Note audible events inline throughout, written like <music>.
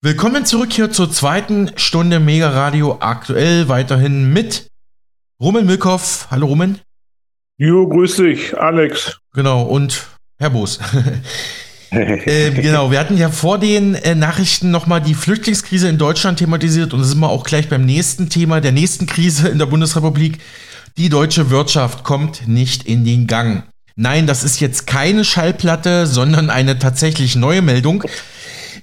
Willkommen zurück hier zur zweiten Stunde Mega Radio aktuell. Weiterhin mit Roman Milkoff. Hallo Roman. Jo, grüß dich, Alex. Genau, und Herr Boos. <laughs> äh, genau, wir hatten ja vor den äh, Nachrichten nochmal die Flüchtlingskrise in Deutschland thematisiert und da sind wir auch gleich beim nächsten Thema, der nächsten Krise in der Bundesrepublik. Die deutsche Wirtschaft kommt nicht in den Gang. Nein, das ist jetzt keine Schallplatte, sondern eine tatsächlich neue Meldung.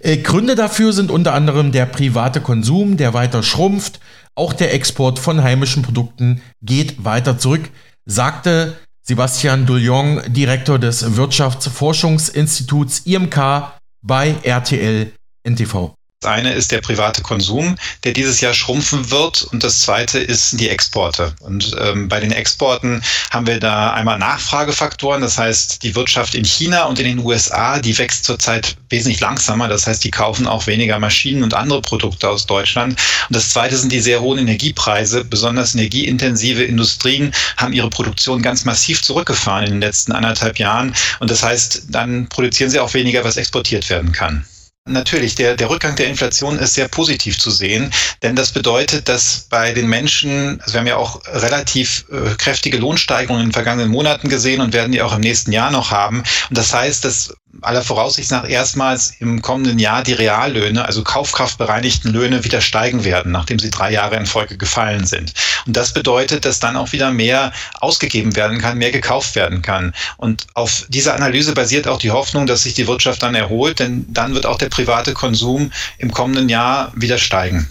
Äh, Gründe dafür sind unter anderem der private Konsum, der weiter schrumpft. Auch der Export von heimischen Produkten geht weiter zurück, sagte Sebastian Douillon, Direktor des Wirtschaftsforschungsinstituts IMK bei RTL NTV. Das eine ist der private Konsum, der dieses Jahr schrumpfen wird. Und das zweite ist die Exporte. Und ähm, bei den Exporten haben wir da einmal Nachfragefaktoren. Das heißt, die Wirtschaft in China und in den USA, die wächst zurzeit wesentlich langsamer. Das heißt, die kaufen auch weniger Maschinen und andere Produkte aus Deutschland. Und das zweite sind die sehr hohen Energiepreise. Besonders energieintensive Industrien haben ihre Produktion ganz massiv zurückgefahren in den letzten anderthalb Jahren. Und das heißt, dann produzieren sie auch weniger, was exportiert werden kann. Natürlich, der, der Rückgang der Inflation ist sehr positiv zu sehen, denn das bedeutet, dass bei den Menschen, also wir haben ja auch relativ äh, kräftige Lohnsteigerungen in den vergangenen Monaten gesehen und werden die auch im nächsten Jahr noch haben. Und das heißt, dass aller Voraussicht nach erstmals im kommenden Jahr die Reallöhne, also kaufkraftbereinigten Löhne, wieder steigen werden, nachdem sie drei Jahre in Folge gefallen sind. Und das bedeutet, dass dann auch wieder mehr ausgegeben werden kann, mehr gekauft werden kann. Und auf dieser Analyse basiert auch die Hoffnung, dass sich die Wirtschaft dann erholt, denn dann wird auch der private Konsum im kommenden Jahr wieder steigen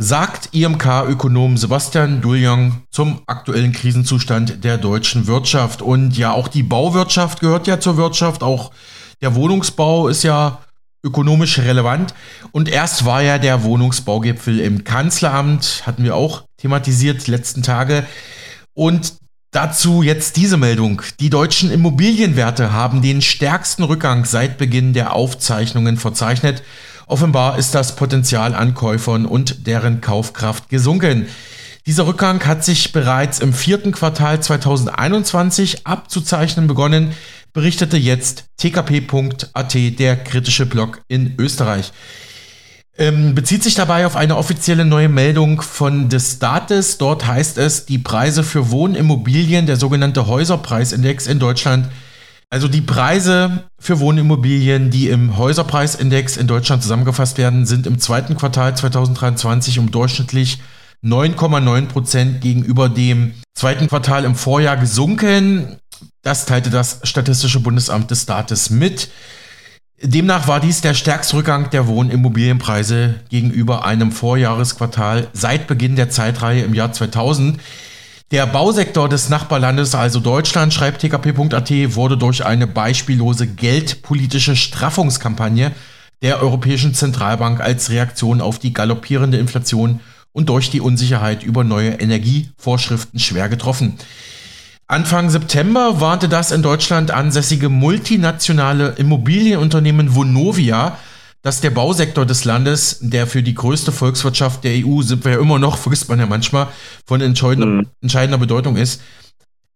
sagt IMK-Ökonom Sebastian Duljong zum aktuellen Krisenzustand der deutschen Wirtschaft. Und ja, auch die Bauwirtschaft gehört ja zur Wirtschaft, auch der Wohnungsbau ist ja ökonomisch relevant. Und erst war ja der Wohnungsbaugipfel im Kanzleramt, hatten wir auch thematisiert letzten Tage. Und dazu jetzt diese Meldung. Die deutschen Immobilienwerte haben den stärksten Rückgang seit Beginn der Aufzeichnungen verzeichnet. Offenbar ist das Potenzial an Käufern und deren Kaufkraft gesunken. Dieser Rückgang hat sich bereits im vierten Quartal 2021 abzuzeichnen begonnen, berichtete jetzt tkp.at, der kritische Blog in Österreich. Ähm, bezieht sich dabei auf eine offizielle neue Meldung von des Staates. Dort heißt es, die Preise für Wohnimmobilien, der sogenannte Häuserpreisindex in Deutschland, also die Preise für Wohnimmobilien, die im Häuserpreisindex in Deutschland zusammengefasst werden, sind im zweiten Quartal 2023 um durchschnittlich 9,9 Prozent gegenüber dem zweiten Quartal im Vorjahr gesunken. Das teilte das Statistische Bundesamt des Staates mit. Demnach war dies der stärkste Rückgang der Wohnimmobilienpreise gegenüber einem Vorjahresquartal seit Beginn der Zeitreihe im Jahr 2000. Der Bausektor des Nachbarlandes, also Deutschland, schreibt tkp.at, wurde durch eine beispiellose geldpolitische Straffungskampagne der Europäischen Zentralbank als Reaktion auf die galoppierende Inflation und durch die Unsicherheit über neue Energievorschriften schwer getroffen. Anfang September warnte das in Deutschland ansässige multinationale Immobilienunternehmen Vonovia dass der Bausektor des Landes, der für die größte Volkswirtschaft der EU, sind wir ja immer noch, <laughs> vergisst man ja manchmal, von entscheidender, mhm. entscheidender Bedeutung ist,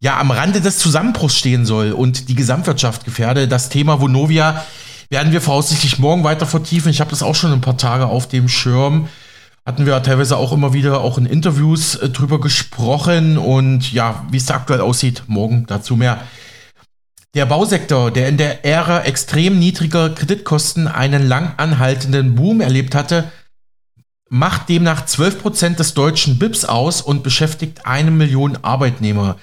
ja am Rande des Zusammenbruchs stehen soll und die Gesamtwirtschaft gefährde. Das Thema Vonovia werden wir voraussichtlich morgen weiter vertiefen. Ich habe das auch schon ein paar Tage auf dem Schirm. Hatten wir teilweise auch immer wieder auch in Interviews äh, drüber gesprochen und ja, wie es da aktuell aussieht, morgen dazu mehr. Der Bausektor, der in der Ära extrem niedriger Kreditkosten einen lang anhaltenden Boom erlebt hatte, macht demnach 12% des deutschen BIPs aus und beschäftigt eine Million Arbeitnehmer.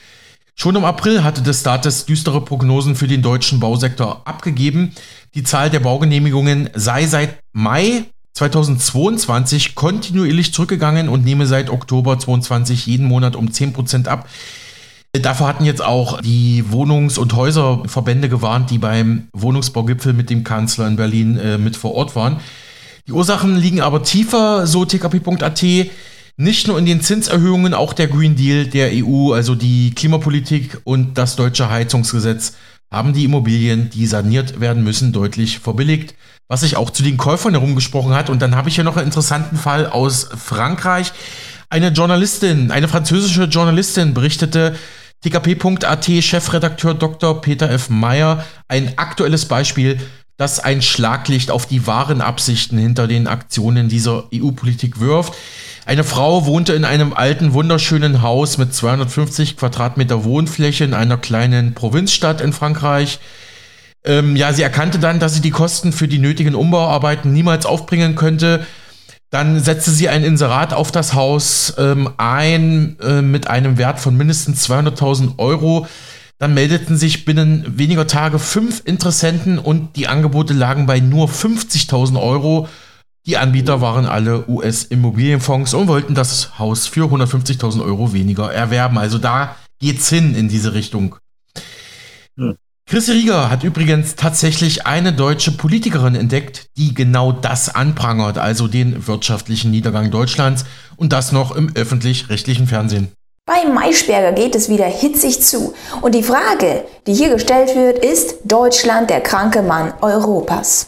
Schon im April hatte des Staates düstere Prognosen für den deutschen Bausektor abgegeben. Die Zahl der Baugenehmigungen sei seit Mai 2022 kontinuierlich zurückgegangen und nehme seit Oktober 2022 jeden Monat um 10% ab. Dafür hatten jetzt auch die Wohnungs- und Häuserverbände gewarnt, die beim Wohnungsbaugipfel mit dem Kanzler in Berlin äh, mit vor Ort waren. Die Ursachen liegen aber tiefer, so tkp.at. Nicht nur in den Zinserhöhungen, auch der Green Deal der EU, also die Klimapolitik und das deutsche Heizungsgesetz haben die Immobilien, die saniert werden müssen, deutlich verbilligt, was sich auch zu den Käufern herumgesprochen hat. Und dann habe ich hier noch einen interessanten Fall aus Frankreich. Eine Journalistin, eine französische Journalistin berichtete, TKP.at Chefredakteur Dr. Peter F. Meyer, ein aktuelles Beispiel. das ein Schlaglicht auf die wahren Absichten hinter den Aktionen dieser EU-Politik wirft. Eine Frau wohnte in einem alten, wunderschönen Haus mit 250 Quadratmeter Wohnfläche in einer kleinen Provinzstadt in Frankreich. Ähm, ja, sie erkannte dann, dass sie die Kosten für die nötigen Umbauarbeiten niemals aufbringen könnte. Dann setzte sie ein Inserat auf das Haus ähm, ein äh, mit einem Wert von mindestens 200.000 Euro. Dann meldeten sich binnen weniger Tage fünf Interessenten und die Angebote lagen bei nur 50.000 Euro. Die Anbieter waren alle US-Immobilienfonds und wollten das Haus für 150.000 Euro weniger erwerben. Also da geht's hin in diese Richtung. Hm. Chris Rieger hat übrigens tatsächlich eine deutsche Politikerin entdeckt, die genau das anprangert, also den wirtschaftlichen Niedergang Deutschlands und das noch im öffentlich-rechtlichen Fernsehen. Bei Maischberger geht es wieder hitzig zu. Und die Frage, die hier gestellt wird, ist Deutschland der kranke Mann Europas.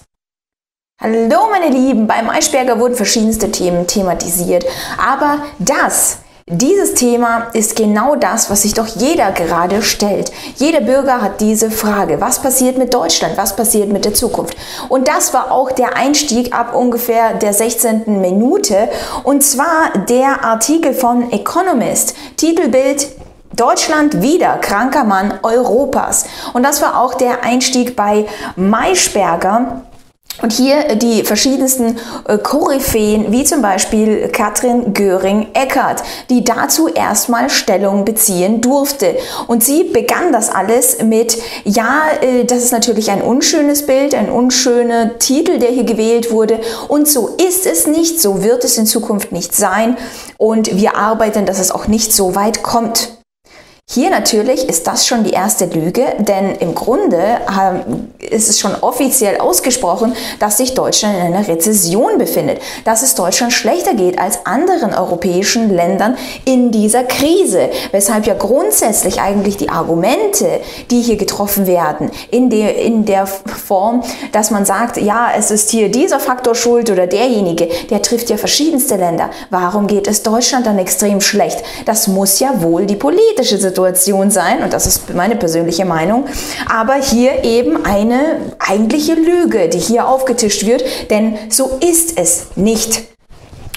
Hallo meine Lieben, bei Maischberger wurden verschiedenste Themen thematisiert, aber das dieses Thema ist genau das, was sich doch jeder gerade stellt. Jeder Bürger hat diese Frage. Was passiert mit Deutschland? Was passiert mit der Zukunft? Und das war auch der Einstieg ab ungefähr der 16. Minute. Und zwar der Artikel von Economist. Titelbild Deutschland wieder kranker Mann Europas. Und das war auch der Einstieg bei Maischberger. Und hier die verschiedensten äh, Koryphäen, wie zum Beispiel Katrin Göring-Eckardt, die dazu erstmal Stellung beziehen durfte. Und sie begann das alles mit, ja, äh, das ist natürlich ein unschönes Bild, ein unschöner Titel, der hier gewählt wurde. Und so ist es nicht, so wird es in Zukunft nicht sein. Und wir arbeiten, dass es auch nicht so weit kommt. Hier natürlich ist das schon die erste Lüge, denn im Grunde ähm, ist es schon offiziell ausgesprochen, dass sich Deutschland in einer Rezession befindet, dass es Deutschland schlechter geht als anderen europäischen Ländern in dieser Krise, weshalb ja grundsätzlich eigentlich die Argumente, die hier getroffen werden, in der, in der Form, dass man sagt, ja, es ist hier dieser Faktor schuld oder derjenige, der trifft ja verschiedenste Länder. Warum geht es Deutschland dann extrem schlecht? Das muss ja wohl die politische Situation Situation sein, und das ist meine persönliche Meinung, aber hier eben eine eigentliche Lüge, die hier aufgetischt wird, denn so ist es nicht.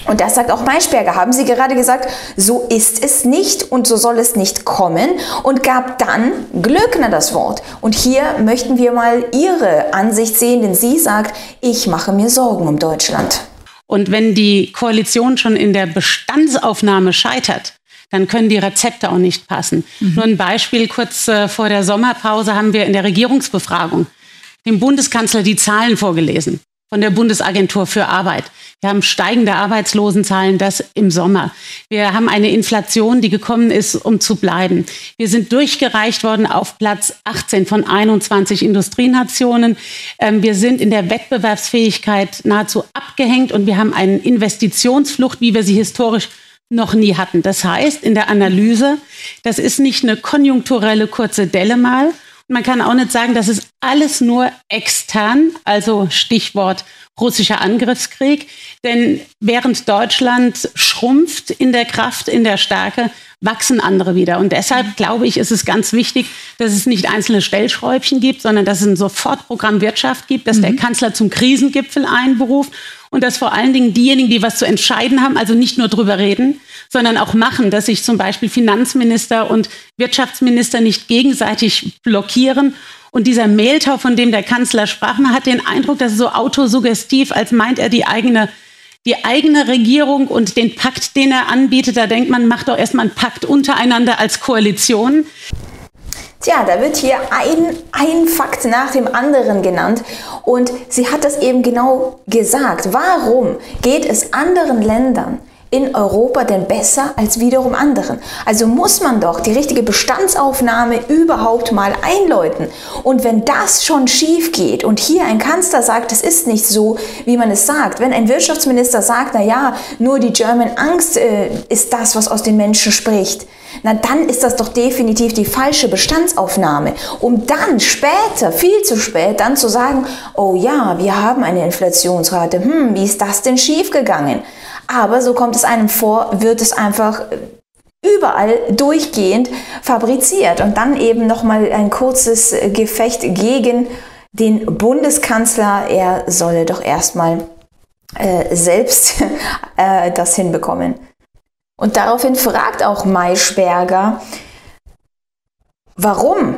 Und das sagt auch Maischberger, haben Sie gerade gesagt, so ist es nicht und so soll es nicht kommen und gab dann Glöckner das Wort. Und hier möchten wir mal Ihre Ansicht sehen, denn sie sagt, ich mache mir Sorgen um Deutschland. Und wenn die Koalition schon in der Bestandsaufnahme scheitert, dann können die Rezepte auch nicht passen. Mhm. Nur ein Beispiel, kurz äh, vor der Sommerpause haben wir in der Regierungsbefragung dem Bundeskanzler die Zahlen vorgelesen von der Bundesagentur für Arbeit. Wir haben steigende Arbeitslosenzahlen, das im Sommer. Wir haben eine Inflation, die gekommen ist, um zu bleiben. Wir sind durchgereicht worden auf Platz 18 von 21 Industrienationen. Ähm, wir sind in der Wettbewerbsfähigkeit nahezu abgehängt und wir haben eine Investitionsflucht, wie wir sie historisch noch nie hatten. Das heißt, in der Analyse, das ist nicht eine konjunkturelle kurze Delle mal. Man kann auch nicht sagen, das ist alles nur extern, also Stichwort russischer Angriffskrieg. Denn während Deutschland schrumpft in der Kraft, in der Stärke, wachsen andere wieder. Und deshalb glaube ich, ist es ganz wichtig, dass es nicht einzelne Stellschräubchen gibt, sondern dass es ein Sofortprogramm Wirtschaft gibt, dass mhm. der Kanzler zum Krisengipfel einberuft und dass vor allen Dingen diejenigen, die was zu entscheiden haben, also nicht nur drüber reden, sondern auch machen, dass sich zum Beispiel Finanzminister und Wirtschaftsminister nicht gegenseitig blockieren. Und dieser Mehltau, von dem der Kanzler sprach, man hat den Eindruck, dass so autosuggestiv, als meint er die eigene die eigene Regierung und den Pakt, den er anbietet, da denkt man, macht doch erstmal einen Pakt untereinander als Koalition. Tja, da wird hier ein, ein Fakt nach dem anderen genannt und sie hat das eben genau gesagt. Warum geht es anderen Ländern in Europa denn besser als wiederum anderen? Also muss man doch die richtige Bestandsaufnahme überhaupt mal einläuten. Und wenn das schon schief geht und hier ein Kanzler sagt, es ist nicht so, wie man es sagt, wenn ein Wirtschaftsminister sagt, na ja, nur die German Angst äh, ist das, was aus den Menschen spricht, na dann ist das doch definitiv die falsche Bestandsaufnahme. Um dann später, viel zu spät, dann zu sagen, oh ja, wir haben eine Inflationsrate, hm, wie ist das denn schiefgegangen? Aber so kommt es einem vor, wird es einfach überall durchgehend fabriziert und dann eben nochmal ein kurzes Gefecht gegen den Bundeskanzler, er solle doch erstmal äh, selbst <laughs> äh, das hinbekommen. Und daraufhin fragt auch Maischberger, warum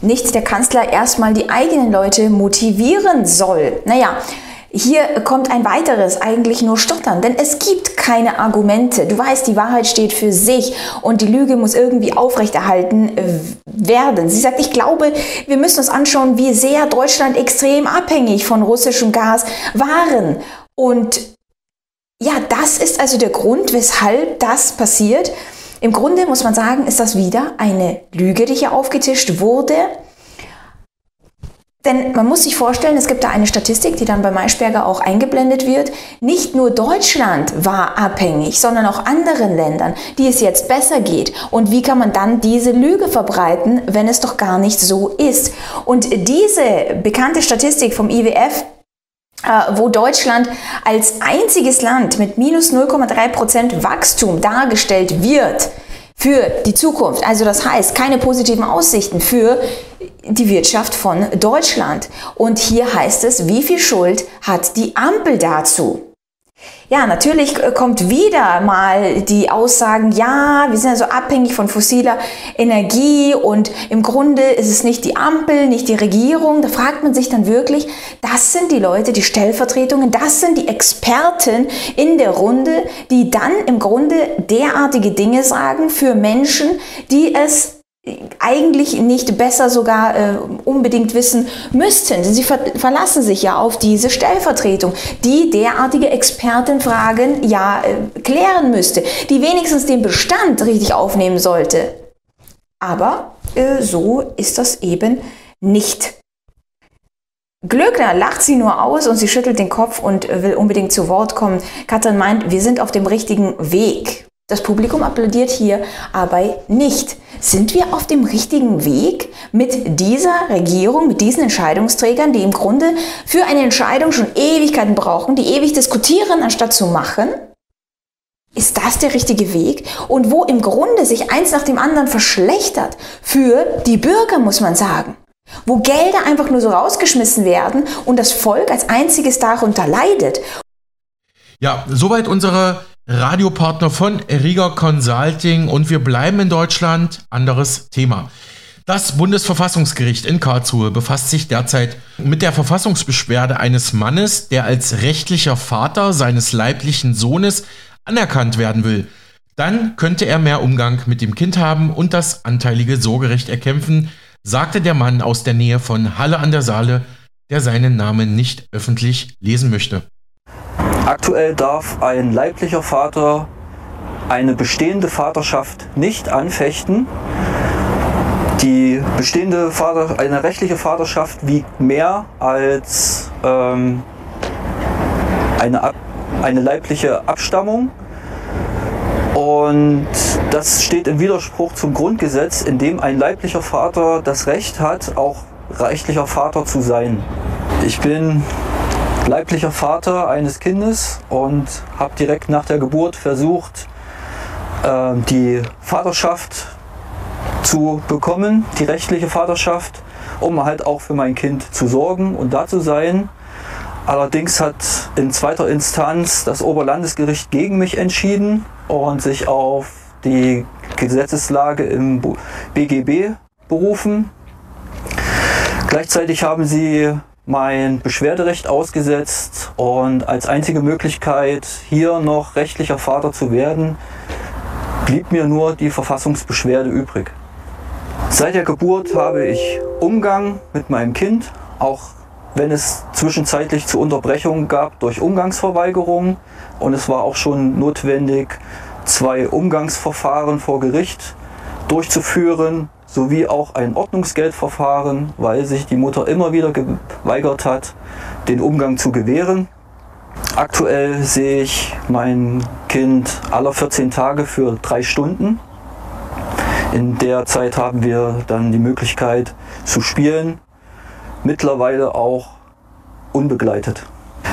nicht der Kanzler erstmal die eigenen Leute motivieren soll. Naja, hier kommt ein weiteres, eigentlich nur Stottern, denn es gibt keine Argumente. Du weißt, die Wahrheit steht für sich und die Lüge muss irgendwie aufrechterhalten werden. Sie sagt, ich glaube, wir müssen uns anschauen, wie sehr Deutschland extrem abhängig von russischem Gas waren. Und ja, das ist also der Grund, weshalb das passiert. Im Grunde muss man sagen, ist das wieder eine Lüge, die hier aufgetischt wurde. Denn man muss sich vorstellen, es gibt da eine Statistik, die dann bei Maischberger auch eingeblendet wird. Nicht nur Deutschland war abhängig, sondern auch anderen Ländern, die es jetzt besser geht. Und wie kann man dann diese Lüge verbreiten, wenn es doch gar nicht so ist? Und diese bekannte Statistik vom IWF wo Deutschland als einziges Land mit minus 0,3 Prozent Wachstum dargestellt wird für die Zukunft. Also das heißt, keine positiven Aussichten für die Wirtschaft von Deutschland. Und hier heißt es, wie viel Schuld hat die Ampel dazu? Ja, natürlich äh, kommt wieder mal die Aussagen, ja, wir sind ja so abhängig von fossiler Energie und im Grunde ist es nicht die Ampel, nicht die Regierung. Da fragt man sich dann wirklich, das sind die Leute, die Stellvertretungen, das sind die Experten in der Runde, die dann im Grunde derartige Dinge sagen für Menschen, die es eigentlich nicht besser sogar äh, unbedingt wissen müssten. Sie ver verlassen sich ja auf diese Stellvertretung, die derartige Expertenfragen ja äh, klären müsste, die wenigstens den Bestand richtig aufnehmen sollte. Aber äh, so ist das eben nicht. Glöckner lacht sie nur aus und sie schüttelt den Kopf und will unbedingt zu Wort kommen. Katrin meint, wir sind auf dem richtigen Weg. Das Publikum applaudiert hier aber nicht. Sind wir auf dem richtigen Weg mit dieser Regierung, mit diesen Entscheidungsträgern, die im Grunde für eine Entscheidung schon Ewigkeiten brauchen, die ewig diskutieren, anstatt zu machen? Ist das der richtige Weg? Und wo im Grunde sich eins nach dem anderen verschlechtert für die Bürger, muss man sagen. Wo Gelder einfach nur so rausgeschmissen werden und das Volk als einziges darunter leidet. Ja, soweit unsere Radiopartner von Riga Consulting und wir bleiben in Deutschland. Anderes Thema. Das Bundesverfassungsgericht in Karlsruhe befasst sich derzeit mit der Verfassungsbeschwerde eines Mannes, der als rechtlicher Vater seines leiblichen Sohnes anerkannt werden will. Dann könnte er mehr Umgang mit dem Kind haben und das anteilige Sorgerecht erkämpfen, sagte der Mann aus der Nähe von Halle an der Saale, der seinen Namen nicht öffentlich lesen möchte. Aktuell darf ein leiblicher Vater eine bestehende Vaterschaft nicht anfechten. Die bestehende Vater, eine rechtliche Vaterschaft wiegt mehr als ähm, eine, eine leibliche Abstammung. Und das steht im Widerspruch zum Grundgesetz, in dem ein leiblicher Vater das Recht hat, auch rechtlicher Vater zu sein. Ich bin leiblicher Vater eines Kindes und habe direkt nach der Geburt versucht, äh, die Vaterschaft zu bekommen, die rechtliche Vaterschaft, um halt auch für mein Kind zu sorgen und da zu sein. Allerdings hat in zweiter Instanz das Oberlandesgericht gegen mich entschieden und sich auf die Gesetzeslage im BGB berufen. Gleichzeitig haben sie mein Beschwerderecht ausgesetzt und als einzige Möglichkeit, hier noch rechtlicher Vater zu werden, blieb mir nur die Verfassungsbeschwerde übrig. Seit der Geburt habe ich Umgang mit meinem Kind, auch wenn es zwischenzeitlich zu Unterbrechungen gab durch Umgangsverweigerung und es war auch schon notwendig, zwei Umgangsverfahren vor Gericht durchzuführen, sowie auch ein Ordnungsgeldverfahren, weil sich die Mutter immer wieder geweigert hat, den Umgang zu gewähren. Aktuell sehe ich mein Kind alle 14 Tage für drei Stunden. In der Zeit haben wir dann die Möglichkeit zu spielen, mittlerweile auch unbegleitet.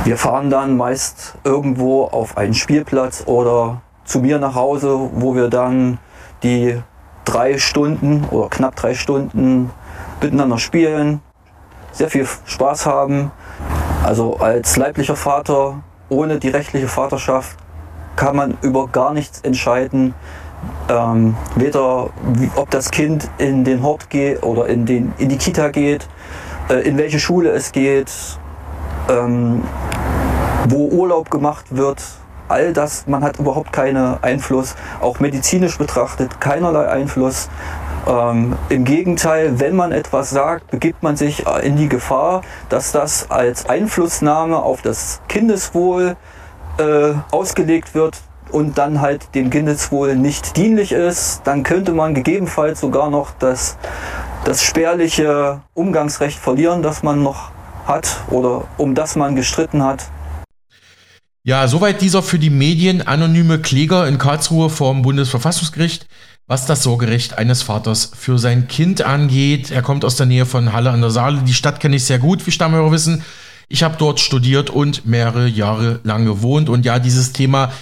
Wir fahren dann meist irgendwo auf einen Spielplatz oder zu mir nach Hause, wo wir dann die drei Stunden oder knapp drei Stunden miteinander spielen, sehr viel Spaß haben. Also als leiblicher Vater ohne die rechtliche Vaterschaft kann man über gar nichts entscheiden. Ähm, weder ob das Kind in den Hort geht oder in, den, in die Kita geht, äh, in welche Schule es geht, ähm, wo Urlaub gemacht wird. All das, man hat überhaupt keinen Einfluss, auch medizinisch betrachtet keinerlei Einfluss. Ähm, Im Gegenteil, wenn man etwas sagt, begibt man sich in die Gefahr, dass das als Einflussnahme auf das Kindeswohl äh, ausgelegt wird und dann halt dem Kindeswohl nicht dienlich ist. Dann könnte man gegebenenfalls sogar noch das, das spärliche Umgangsrecht verlieren, das man noch hat oder um das man gestritten hat. Ja, soweit dieser für die Medien anonyme Kläger in Karlsruhe vom Bundesverfassungsgericht was das Sorgerecht eines Vaters für sein Kind angeht. Er kommt aus der Nähe von Halle an der Saale. Die Stadt kenne ich sehr gut, wie Stammhörer wissen. Ich habe dort studiert und mehrere Jahre lang gewohnt. Und ja, dieses Thema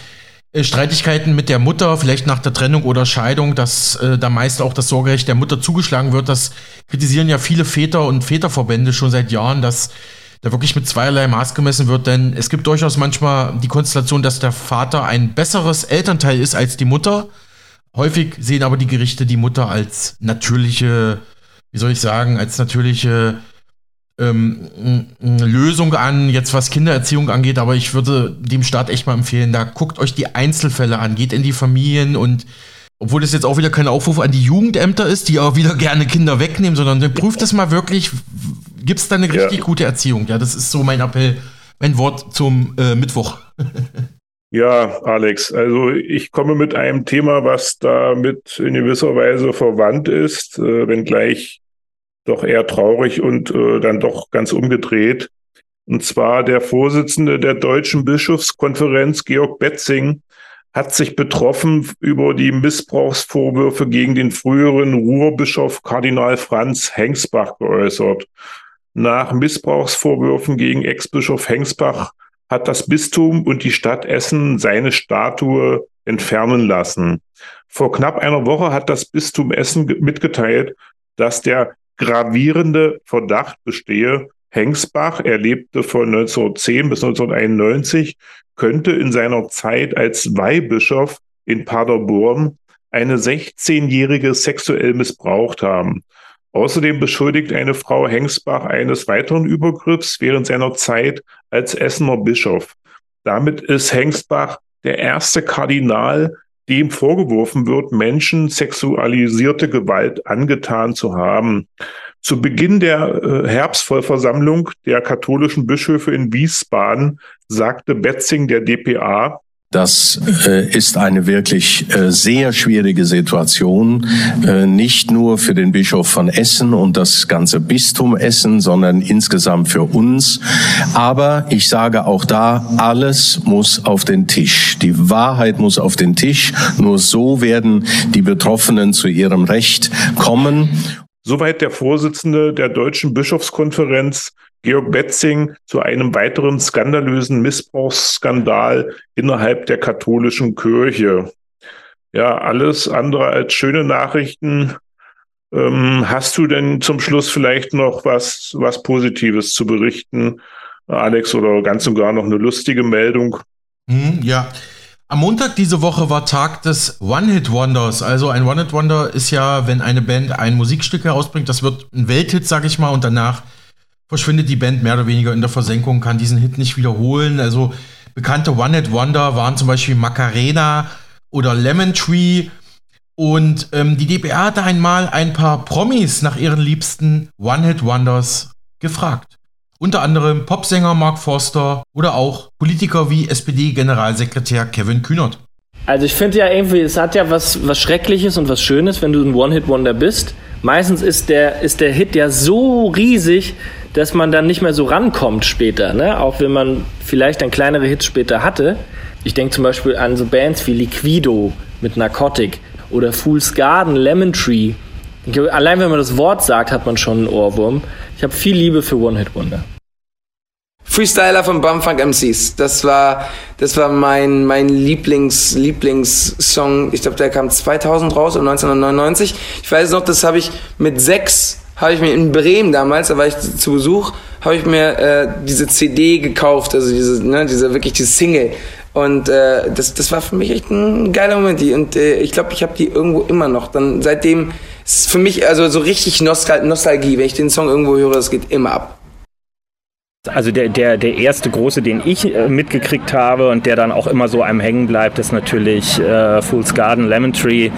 äh, Streitigkeiten mit der Mutter, vielleicht nach der Trennung oder Scheidung, dass äh, da meist auch das Sorgerecht der Mutter zugeschlagen wird, das kritisieren ja viele Väter und Väterverbände schon seit Jahren, dass da wirklich mit zweierlei Maß gemessen wird, denn es gibt durchaus manchmal die Konstellation, dass der Vater ein besseres Elternteil ist als die Mutter. Häufig sehen aber die Gerichte die Mutter als natürliche, wie soll ich sagen, als natürliche ähm, Lösung an, jetzt was Kindererziehung angeht, aber ich würde dem Staat echt mal empfehlen, da guckt euch die Einzelfälle an, geht in die Familien und obwohl das jetzt auch wieder kein Aufruf an die Jugendämter ist, die auch wieder gerne Kinder wegnehmen, sondern prüft das mal wirklich, gibt es da eine richtig ja. gute Erziehung? Ja, das ist so mein Appell, mein Wort zum äh, Mittwoch. <laughs> Ja, Alex, also ich komme mit einem Thema, was damit in gewisser Weise verwandt ist, äh, wenngleich doch eher traurig und äh, dann doch ganz umgedreht. Und zwar der Vorsitzende der Deutschen Bischofskonferenz, Georg Betzing, hat sich betroffen über die Missbrauchsvorwürfe gegen den früheren Ruhrbischof Kardinal Franz Hengsbach geäußert. Nach Missbrauchsvorwürfen gegen Ex-Bischof Hengsbach hat das Bistum und die Stadt Essen seine Statue entfernen lassen. Vor knapp einer Woche hat das Bistum Essen mitgeteilt, dass der gravierende Verdacht bestehe, Hengsbach, er lebte von 1910 bis 1991, könnte in seiner Zeit als Weihbischof in Paderborn eine 16-Jährige sexuell missbraucht haben. Außerdem beschuldigt eine Frau Hengsbach eines weiteren Übergriffs während seiner Zeit als Essener Bischof. Damit ist Hengsbach der erste Kardinal, dem vorgeworfen wird, Menschen sexualisierte Gewalt angetan zu haben. Zu Beginn der äh, Herbstvollversammlung der katholischen Bischöfe in Wiesbaden sagte Betzing der DPA, das äh, ist eine wirklich äh, sehr schwierige Situation, nicht nur für den Bischof von Essen und das ganze Bistum Essen, sondern insgesamt für uns. Aber ich sage auch da, alles muss auf den Tisch. Die Wahrheit muss auf den Tisch. Nur so werden die Betroffenen zu ihrem Recht kommen. Soweit der Vorsitzende der Deutschen Bischofskonferenz Georg Betzing zu einem weiteren skandalösen Missbrauchsskandal innerhalb der katholischen Kirche. Ja, alles andere als schöne Nachrichten. Ähm, hast du denn zum Schluss vielleicht noch was, was Positives zu berichten, Alex, oder ganz und gar noch eine lustige Meldung? Hm, ja. Am Montag diese Woche war Tag des One-Hit-Wonders. Also ein One-Hit-Wonder ist ja, wenn eine Band ein Musikstück herausbringt, das wird ein Welthit, sag ich mal, und danach verschwindet die Band mehr oder weniger in der Versenkung, kann diesen Hit nicht wiederholen. Also bekannte One-Hit-Wonder waren zum Beispiel Macarena oder Lemon Tree. Und ähm, die DPR hatte einmal ein paar Promis nach ihren liebsten One-Hit-Wonders gefragt. Unter anderem Popsänger Mark Forster oder auch Politiker wie SPD-Generalsekretär Kevin Kühnert. Also ich finde ja irgendwie, es hat ja was, was Schreckliches und was Schönes, wenn du ein One-Hit-Wonder bist. Meistens ist der, ist der Hit ja so riesig, dass man dann nicht mehr so rankommt später, ne? auch wenn man vielleicht dann kleinere Hits später hatte. Ich denke zum Beispiel an so Bands wie Liquido mit Narcotic oder Fool's Garden, Lemon Tree. Allein wenn man das Wort sagt, hat man schon einen Ohrwurm. Ich habe viel Liebe für One Hit Wonder. Freestyler von Bumfunk MCs. Das war, das war mein, mein Lieblings, Lieblingssong. Ich glaube, der kam 2000 raus, um 1999. Ich weiß noch, das habe ich mit sechs habe ich mir in Bremen damals, da war ich zu Besuch, habe ich mir äh, diese CD gekauft, also diese, ne, diese wirklich diese Single. Und äh, das, das war für mich echt ein geiler Moment. Und äh, ich glaube, ich habe die irgendwo immer noch. Dann seitdem ist es für mich also so richtig Nostal Nostalgie. Wenn ich den Song irgendwo höre, das geht immer ab. Also der, der, der erste große, den ich äh, mitgekriegt habe und der dann auch immer so einem hängen bleibt, ist natürlich äh, Fool's Garden, Lemon Tree.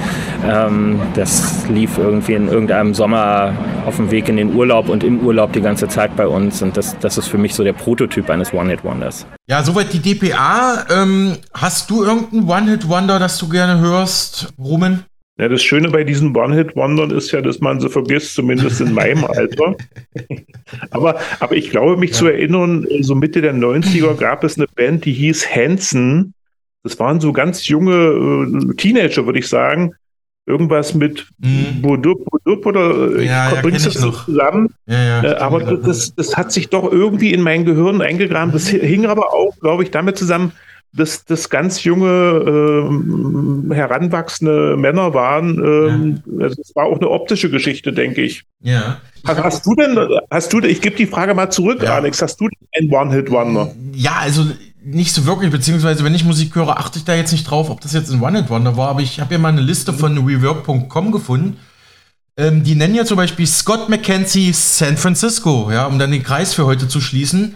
Ähm, das lief irgendwie in irgendeinem Sommer auf dem Weg in den Urlaub und im Urlaub die ganze Zeit bei uns. Und das, das ist für mich so der Prototyp eines One-Hit-Wonders. Ja, soweit die DPA. Ähm, hast du irgendeinen One-Hit-Wonder, das du gerne hörst, Rumen? Ja, das Schöne bei diesen One-Hit-Wondern ist ja, dass man sie vergisst, zumindest in meinem <laughs> Alter. aber, aber ich glaube, mich ja. zu erinnern, so Mitte der 90er gab es eine Band, die hieß Hanson. Das waren so ganz junge äh, Teenager, würde ich sagen. Irgendwas mit mhm. Bodup, Bodup oder ja, ich bring's ja, das noch. zusammen. Ja, äh, aber das, das hat sich doch irgendwie in mein Gehirn eingegraben. Das hing aber auch, glaube ich, damit zusammen, dass das ganz junge, äh, heranwachsende Männer waren. Ähm, ja. also es war auch eine optische Geschichte, denke ich. Ja. Hast, hast du denn, hast du, ich gebe die Frage mal zurück, ja. Alex, hast du einen One-Hit-Wonder? Ja, also nicht so wirklich, beziehungsweise wenn ich Musik höre, achte ich da jetzt nicht drauf, ob das jetzt ein One-Hit-Wonder war, aber ich habe ja mal eine Liste von reverb.com gefunden. Ähm, die nennen ja zum Beispiel Scott McKenzie San Francisco, ja, um dann den Kreis für heute zu schließen.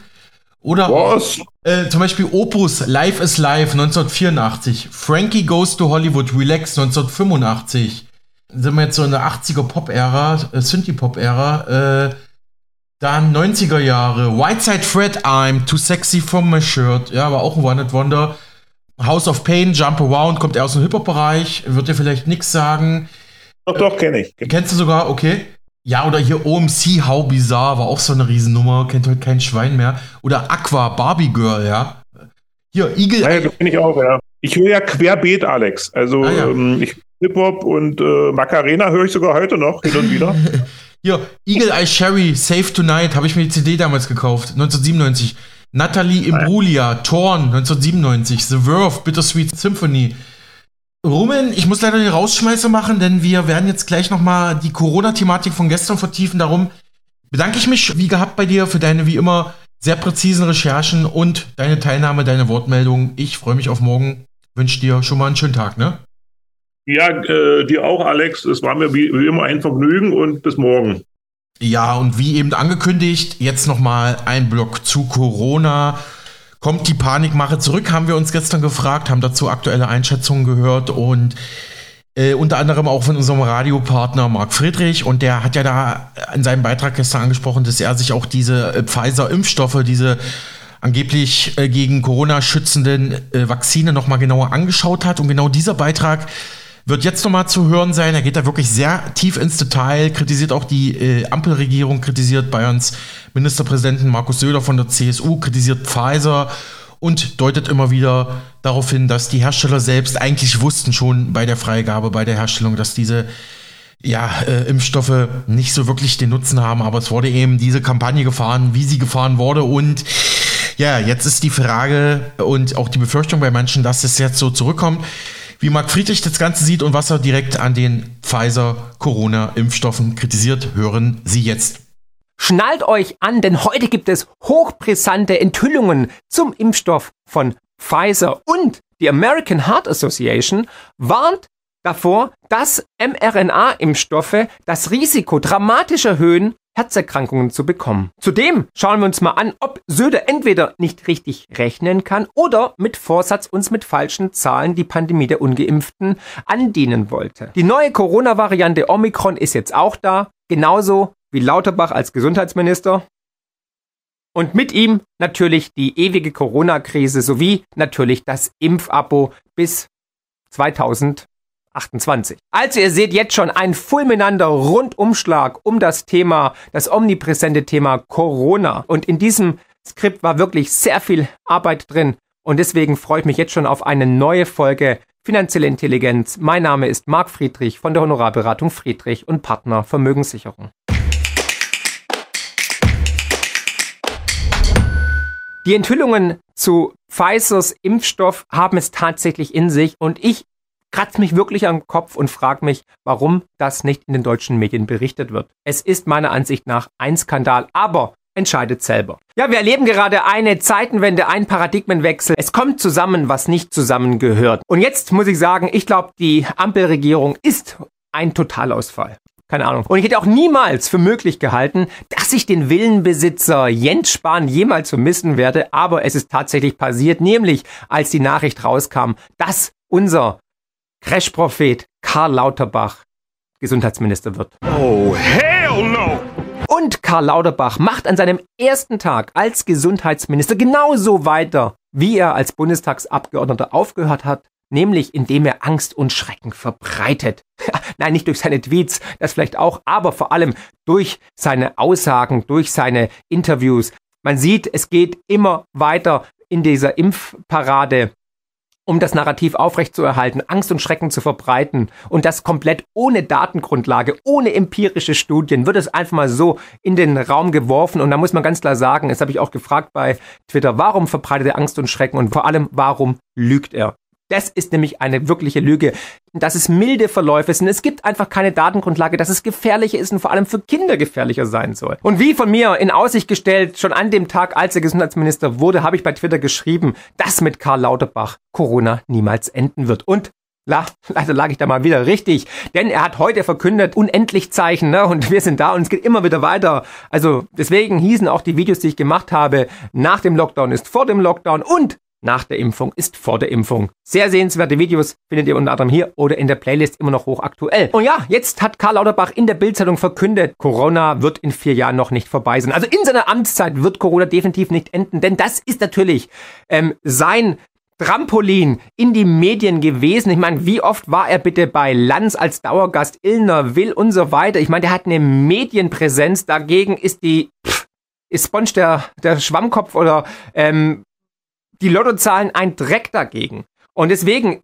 Oder Was? Äh, zum Beispiel Opus Life is Life 1984, Frankie Goes to Hollywood Relax 1985. Sind wir jetzt so in der 80er Pop-Ära, äh, Synthie-Pop-Ära. Äh, dann 90er Jahre, Whiteside Fred I'm Too Sexy for My Shirt. Ja, aber auch ein One-Hit Wonder. House of Pain, Jump Around, kommt er aus dem Hip-Hop-Bereich, wird dir vielleicht nichts sagen. Doch, doch, kenne ich. Kennst du sogar, okay. Ja, oder hier OMC How Bizarre war auch so eine Riesennummer, kennt heute kein Schwein mehr. Oder Aqua Barbie Girl, ja. Hier, Eagle Eye. Ja, das bin ich auch, ja. Ich höre ja querbeet, Alex. Also ah, ja. ähm, ich Hip-Hop und äh, Macarena höre ich sogar heute noch hin und wieder. <laughs> Hier, Eagle Eye Sherry, Save Tonight, habe ich mir die CD damals gekauft, 1997. Natalie Imbruglia, Torn, 1997. The Verve, Bittersweet Symphony, Rumen, ich muss leider die Rausschmeiße machen, denn wir werden jetzt gleich nochmal die Corona-Thematik von gestern vertiefen. Darum bedanke ich mich wie gehabt bei dir für deine wie immer sehr präzisen Recherchen und deine Teilnahme, deine Wortmeldung. Ich freue mich auf morgen. Wünsche dir schon mal einen schönen Tag, ne? Ja, äh, dir auch, Alex. Es war mir wie, wie immer ein Vergnügen und bis morgen. Ja, und wie eben angekündigt, jetzt nochmal ein Block zu Corona. Kommt die Panikmache zurück, haben wir uns gestern gefragt, haben dazu aktuelle Einschätzungen gehört und äh, unter anderem auch von unserem Radiopartner Marc Friedrich. Und der hat ja da in seinem Beitrag gestern angesprochen, dass er sich auch diese äh, Pfizer-Impfstoffe, diese angeblich äh, gegen Corona schützenden äh, Vakzine nochmal genauer angeschaut hat. Und genau dieser Beitrag wird jetzt nochmal zu hören sein. Er geht da wirklich sehr tief ins Detail, kritisiert auch die äh, Ampelregierung, kritisiert Bayerns Ministerpräsidenten Markus Söder von der CSU, kritisiert Pfizer und deutet immer wieder darauf hin, dass die Hersteller selbst eigentlich wussten schon bei der Freigabe, bei der Herstellung, dass diese ja, äh, Impfstoffe nicht so wirklich den Nutzen haben, aber es wurde eben diese Kampagne gefahren, wie sie gefahren wurde. Und ja, jetzt ist die Frage und auch die Befürchtung bei manchen, dass es jetzt so zurückkommt wie Marc Friedrich das Ganze sieht und was er direkt an den Pfizer-Corona-Impfstoffen kritisiert, hören Sie jetzt. Schnallt euch an, denn heute gibt es hochbrisante Enthüllungen zum Impfstoff von Pfizer und die American Heart Association warnt davor, dass mRNA-Impfstoffe das Risiko dramatisch erhöhen, Herzerkrankungen zu bekommen. Zudem schauen wir uns mal an, ob Söder entweder nicht richtig rechnen kann oder mit Vorsatz uns mit falschen Zahlen die Pandemie der Ungeimpften andienen wollte. Die neue Corona-Variante Omikron ist jetzt auch da, genauso wie Lauterbach als Gesundheitsminister. Und mit ihm natürlich die ewige Corona-Krise sowie natürlich das Impfabo bis 2000 28. Also ihr seht jetzt schon ein fulminanter Rundumschlag um das Thema, das omnipräsente Thema Corona. Und in diesem Skript war wirklich sehr viel Arbeit drin. Und deswegen freue ich mich jetzt schon auf eine neue Folge Finanzielle Intelligenz. Mein Name ist Marc Friedrich von der Honorarberatung Friedrich und Partner Vermögenssicherung. Die Enthüllungen zu Pfizers Impfstoff haben es tatsächlich in sich und ich kratze mich wirklich am Kopf und frage mich, warum das nicht in den deutschen Medien berichtet wird. Es ist meiner Ansicht nach ein Skandal, aber entscheidet selber. Ja, wir erleben gerade eine Zeitenwende, einen Paradigmenwechsel. Es kommt zusammen, was nicht zusammengehört. Und jetzt muss ich sagen, ich glaube, die Ampelregierung ist ein Totalausfall. Keine Ahnung. Und ich hätte auch niemals für möglich gehalten, dass ich den Villenbesitzer Jens Spahn jemals vermissen werde. Aber es ist tatsächlich passiert, nämlich als die Nachricht rauskam, dass unser Crash-Prophet Karl Lauterbach Gesundheitsminister wird. Oh, hell no! Und Karl Lauterbach macht an seinem ersten Tag als Gesundheitsminister genauso weiter, wie er als Bundestagsabgeordneter aufgehört hat, nämlich indem er Angst und Schrecken verbreitet. Nein, nicht durch seine Tweets, das vielleicht auch, aber vor allem durch seine Aussagen, durch seine Interviews. Man sieht, es geht immer weiter in dieser Impfparade um das Narrativ aufrechtzuerhalten, Angst und Schrecken zu verbreiten und das komplett ohne Datengrundlage, ohne empirische Studien, wird es einfach mal so in den Raum geworfen und da muss man ganz klar sagen, das habe ich auch gefragt bei Twitter, warum verbreitet er Angst und Schrecken und vor allem, warum lügt er? Das ist nämlich eine wirkliche Lüge, dass es milde Verläufe sind. Es gibt einfach keine Datengrundlage, dass es gefährlicher ist und vor allem für Kinder gefährlicher sein soll. Und wie von mir in Aussicht gestellt, schon an dem Tag, als er Gesundheitsminister wurde, habe ich bei Twitter geschrieben, dass mit Karl Lauterbach Corona niemals enden wird. Und La, leider lag ich da mal wieder richtig, denn er hat heute verkündet, unendlich Zeichen, ne? Und wir sind da und es geht immer wieder weiter. Also deswegen hießen auch die Videos, die ich gemacht habe, nach dem Lockdown ist vor dem Lockdown und nach der Impfung ist vor der Impfung. Sehr sehenswerte Videos findet ihr unter anderem hier oder in der Playlist immer noch hochaktuell. Und ja, jetzt hat Karl Lauterbach in der Bildzeitung verkündet, Corona wird in vier Jahren noch nicht vorbei sein. Also in seiner Amtszeit wird Corona definitiv nicht enden, denn das ist natürlich ähm, sein Trampolin in die Medien gewesen. Ich meine, wie oft war er bitte bei Lanz als Dauergast, Illner, Will und so weiter. Ich meine, der hat eine Medienpräsenz. Dagegen ist die pff, ist Sponge der, der Schwammkopf oder ähm, die Lottozahlen ein Dreck dagegen. Und deswegen,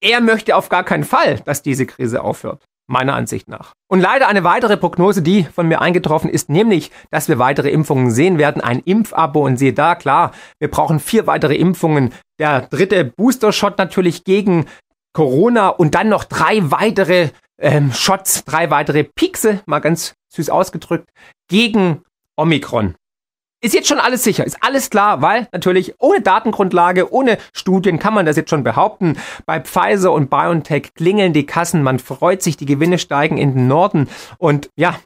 er möchte auf gar keinen Fall, dass diese Krise aufhört. Meiner Ansicht nach. Und leider eine weitere Prognose, die von mir eingetroffen ist, nämlich, dass wir weitere Impfungen sehen werden. Ein Impfabo und sehe da, klar, wir brauchen vier weitere Impfungen. Der dritte Booster-Shot natürlich gegen Corona und dann noch drei weitere ähm, Shots, drei weitere Pixe, mal ganz süß ausgedrückt, gegen Omikron. Ist jetzt schon alles sicher, ist alles klar, weil natürlich ohne Datengrundlage, ohne Studien kann man das jetzt schon behaupten. Bei Pfizer und BioNTech klingeln die Kassen, man freut sich, die Gewinne steigen in den Norden und ja,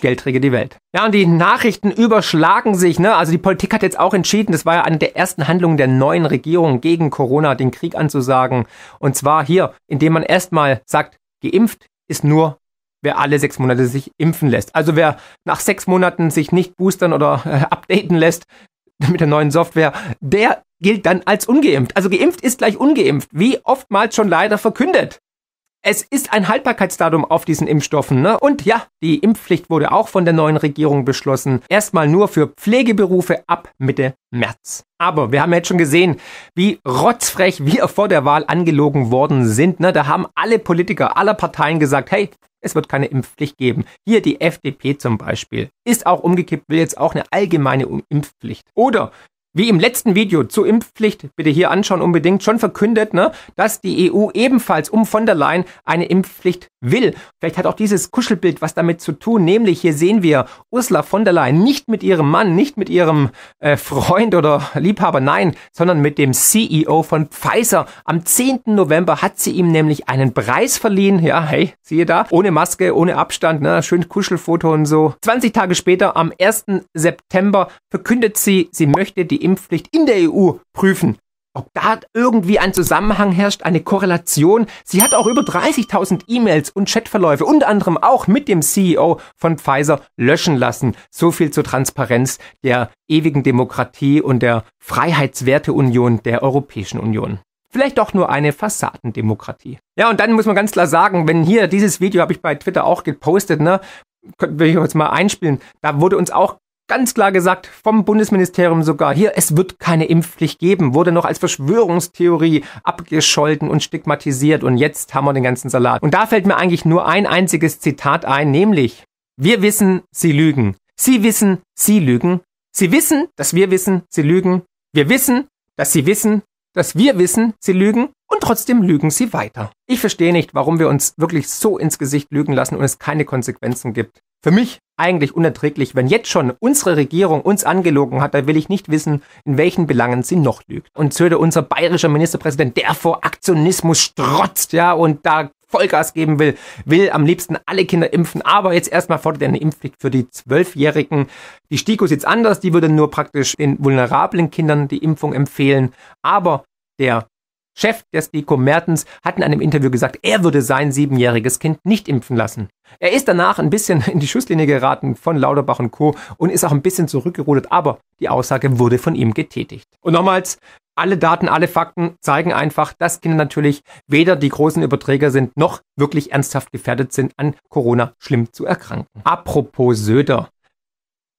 Geldträger die Welt. Ja, und die Nachrichten überschlagen sich, ne? Also die Politik hat jetzt auch entschieden, das war ja eine der ersten Handlungen der neuen Regierung gegen Corona, den Krieg anzusagen. Und zwar hier, indem man erstmal sagt, geimpft ist nur wer alle sechs Monate sich impfen lässt. Also wer nach sechs Monaten sich nicht boostern oder äh, updaten lässt mit der neuen Software, der gilt dann als ungeimpft. Also geimpft ist gleich ungeimpft, wie oftmals schon leider verkündet. Es ist ein Haltbarkeitsdatum auf diesen Impfstoffen. Ne? Und ja, die Impfpflicht wurde auch von der neuen Regierung beschlossen. Erstmal nur für Pflegeberufe ab Mitte März. Aber wir haben jetzt schon gesehen, wie rotzfrech wir vor der Wahl angelogen worden sind. Ne? Da haben alle Politiker aller Parteien gesagt, hey, es wird keine Impfpflicht geben. Hier die FDP zum Beispiel ist auch umgekippt, will jetzt auch eine allgemeine Impfpflicht. Oder wie im letzten Video zur Impfpflicht, bitte hier anschauen unbedingt, schon verkündet, ne, dass die EU ebenfalls um von der Leyen eine Impfpflicht will. Vielleicht hat auch dieses Kuschelbild was damit zu tun, nämlich hier sehen wir Ursula von der Leyen nicht mit ihrem Mann, nicht mit ihrem äh, Freund oder Liebhaber, nein, sondern mit dem CEO von Pfizer. Am 10. November hat sie ihm nämlich einen Preis verliehen. Ja, hey, siehe da, ohne Maske, ohne Abstand, ne, schön Kuschelfoto und so. 20 Tage später, am 1. September, verkündet sie, sie möchte die Impfpflicht in der EU prüfen. Ob da irgendwie ein Zusammenhang herrscht, eine Korrelation. Sie hat auch über 30.000 E-Mails und Chatverläufe, unter anderem auch mit dem CEO von Pfizer, löschen lassen. So viel zur Transparenz der ewigen Demokratie und der Freiheitswerteunion der Europäischen Union. Vielleicht doch nur eine Fassadendemokratie. Ja, und dann muss man ganz klar sagen, wenn hier dieses Video habe ich bei Twitter auch gepostet, ne, will ich jetzt mal einspielen, da wurde uns auch ganz klar gesagt vom Bundesministerium sogar, hier, es wird keine Impfpflicht geben, wurde noch als Verschwörungstheorie abgescholten und stigmatisiert und jetzt haben wir den ganzen Salat. Und da fällt mir eigentlich nur ein einziges Zitat ein, nämlich, wir wissen, sie lügen. Sie wissen, sie lügen. Sie wissen, dass wir wissen, sie lügen. Wir wissen, dass sie wissen, dass wir wissen, sie lügen. Und trotzdem lügen sie weiter. Ich verstehe nicht, warum wir uns wirklich so ins Gesicht lügen lassen und es keine Konsequenzen gibt. Für mich eigentlich unerträglich, wenn jetzt schon unsere Regierung uns angelogen hat, da will ich nicht wissen, in welchen Belangen sie noch lügt. Und Söder, unser bayerischer Ministerpräsident, der vor Aktionismus strotzt, ja, und da Vollgas geben will, will am liebsten alle Kinder impfen, aber jetzt erstmal fordert er eine Impfpflicht für die Zwölfjährigen. Die STIKO sieht's anders, die würde nur praktisch den vulnerablen Kindern die Impfung empfehlen, aber der Chef der STIKO Mertens hat in einem Interview gesagt, er würde sein siebenjähriges Kind nicht impfen lassen. Er ist danach ein bisschen <laughs> in die Schusslinie geraten von Lauterbach und Co. und ist auch ein bisschen zurückgerudert, aber die Aussage wurde von ihm getätigt. Und nochmals, alle Daten, alle Fakten zeigen einfach, dass Kinder natürlich weder die großen Überträger sind, noch wirklich ernsthaft gefährdet sind, an Corona schlimm zu erkranken. Apropos Söder.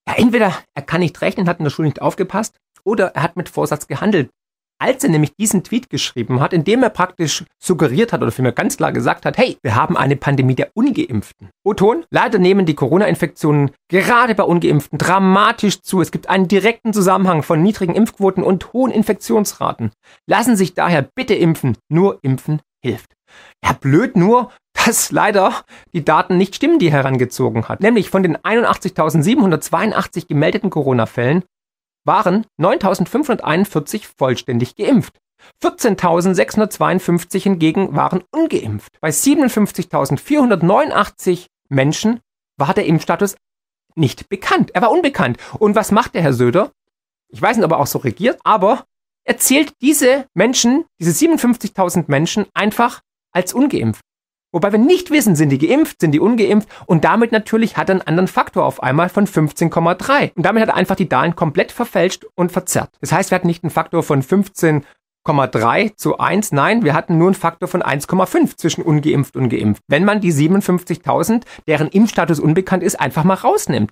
Ja, entweder er kann nicht rechnen, hat in der Schule nicht aufgepasst, oder er hat mit Vorsatz gehandelt. Als er nämlich diesen Tweet geschrieben hat, in dem er praktisch suggeriert hat oder vielmehr ganz klar gesagt hat, hey, wir haben eine Pandemie der Ungeimpften. O-Ton, leider nehmen die Corona-Infektionen gerade bei Ungeimpften dramatisch zu. Es gibt einen direkten Zusammenhang von niedrigen Impfquoten und hohen Infektionsraten. Lassen sich daher bitte impfen. Nur impfen hilft. Ja, blöd nur, <laughs> dass leider die Daten nicht stimmen, die er herangezogen hat. Nämlich von den 81.782 gemeldeten Corona-Fällen waren 9.541 vollständig geimpft. 14.652 hingegen waren ungeimpft. Bei 57.489 Menschen war der Impfstatus nicht bekannt. Er war unbekannt. Und was macht der Herr Söder? Ich weiß nicht, ob er auch so regiert, aber er zählt diese Menschen, diese 57.000 Menschen einfach als ungeimpft. Wobei wir nicht wissen, sind die geimpft, sind die ungeimpft und damit natürlich hat er einen anderen Faktor auf einmal von 15,3. Und damit hat er einfach die Zahlen komplett verfälscht und verzerrt. Das heißt, wir hatten nicht einen Faktor von 15,3 zu 1, nein, wir hatten nur einen Faktor von 1,5 zwischen ungeimpft und geimpft. Wenn man die 57.000, deren Impfstatus unbekannt ist, einfach mal rausnimmt.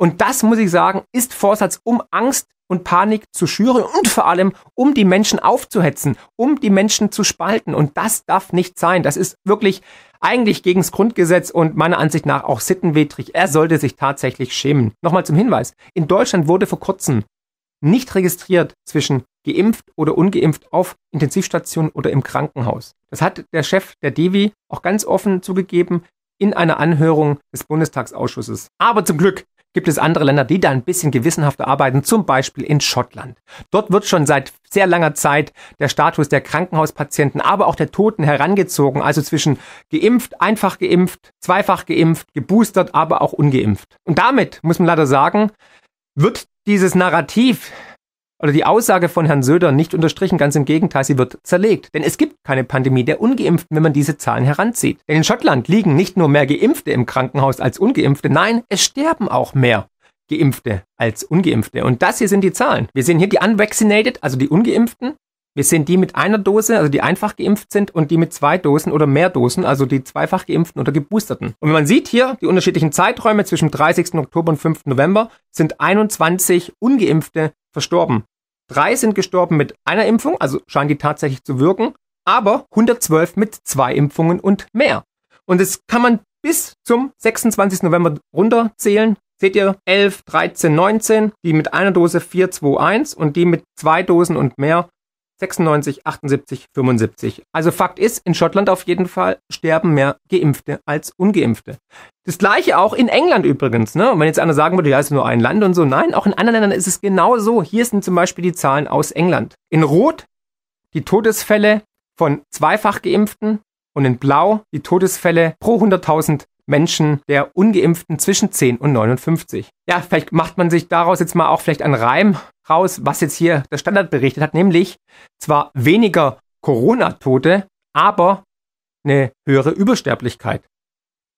Und das, muss ich sagen, ist Vorsatz, um Angst und Panik zu schüren und vor allem, um die Menschen aufzuhetzen, um die Menschen zu spalten. Und das darf nicht sein. Das ist wirklich eigentlich gegen das Grundgesetz und meiner Ansicht nach auch sittenwidrig. Er sollte sich tatsächlich schämen. Nochmal zum Hinweis. In Deutschland wurde vor kurzem nicht registriert zwischen geimpft oder ungeimpft auf Intensivstation oder im Krankenhaus. Das hat der Chef der Devi auch ganz offen zugegeben in einer Anhörung des Bundestagsausschusses. Aber zum Glück gibt es andere Länder, die da ein bisschen gewissenhafter arbeiten, zum Beispiel in Schottland. Dort wird schon seit sehr langer Zeit der Status der Krankenhauspatienten, aber auch der Toten herangezogen, also zwischen geimpft, einfach geimpft, zweifach geimpft, geboostert, aber auch ungeimpft. Und damit, muss man leider sagen, wird dieses Narrativ oder die Aussage von Herrn Söder nicht unterstrichen, ganz im Gegenteil, sie wird zerlegt. Denn es gibt keine Pandemie der Ungeimpften, wenn man diese Zahlen heranzieht. Denn in Schottland liegen nicht nur mehr Geimpfte im Krankenhaus als Ungeimpfte, nein, es sterben auch mehr Geimpfte als Ungeimpfte. Und das hier sind die Zahlen. Wir sehen hier die Unvaccinated, also die Ungeimpften. Wir sehen die mit einer Dose, also die einfach geimpft sind, und die mit zwei Dosen oder mehr Dosen, also die zweifach geimpften oder geboosterten. Und wenn man sieht hier die unterschiedlichen Zeiträume zwischen 30. Oktober und 5. November, sind 21 Ungeimpfte verstorben. Drei sind gestorben mit einer Impfung, also scheinen die tatsächlich zu wirken, aber 112 mit zwei Impfungen und mehr. Und das kann man bis zum 26. November runterzählen. Seht ihr 11, 13, 19, die mit einer Dose 4, 2, 1 und die mit zwei Dosen und mehr 96, 78, 75. Also Fakt ist, in Schottland auf jeden Fall sterben mehr Geimpfte als Ungeimpfte. Das gleiche auch in England übrigens. Ne? Und wenn jetzt einer sagen würde, ja, es ist nur ein Land und so. Nein, auch in anderen Ländern ist es genau so. Hier sind zum Beispiel die Zahlen aus England. In Rot die Todesfälle von zweifach Geimpften und in Blau die Todesfälle pro 100.000 Menschen der Ungeimpften zwischen 10 und 59. Ja, vielleicht macht man sich daraus jetzt mal auch vielleicht einen Reim raus, was jetzt hier der Standard berichtet hat, nämlich zwar weniger Corona-Tote, aber eine höhere Übersterblichkeit.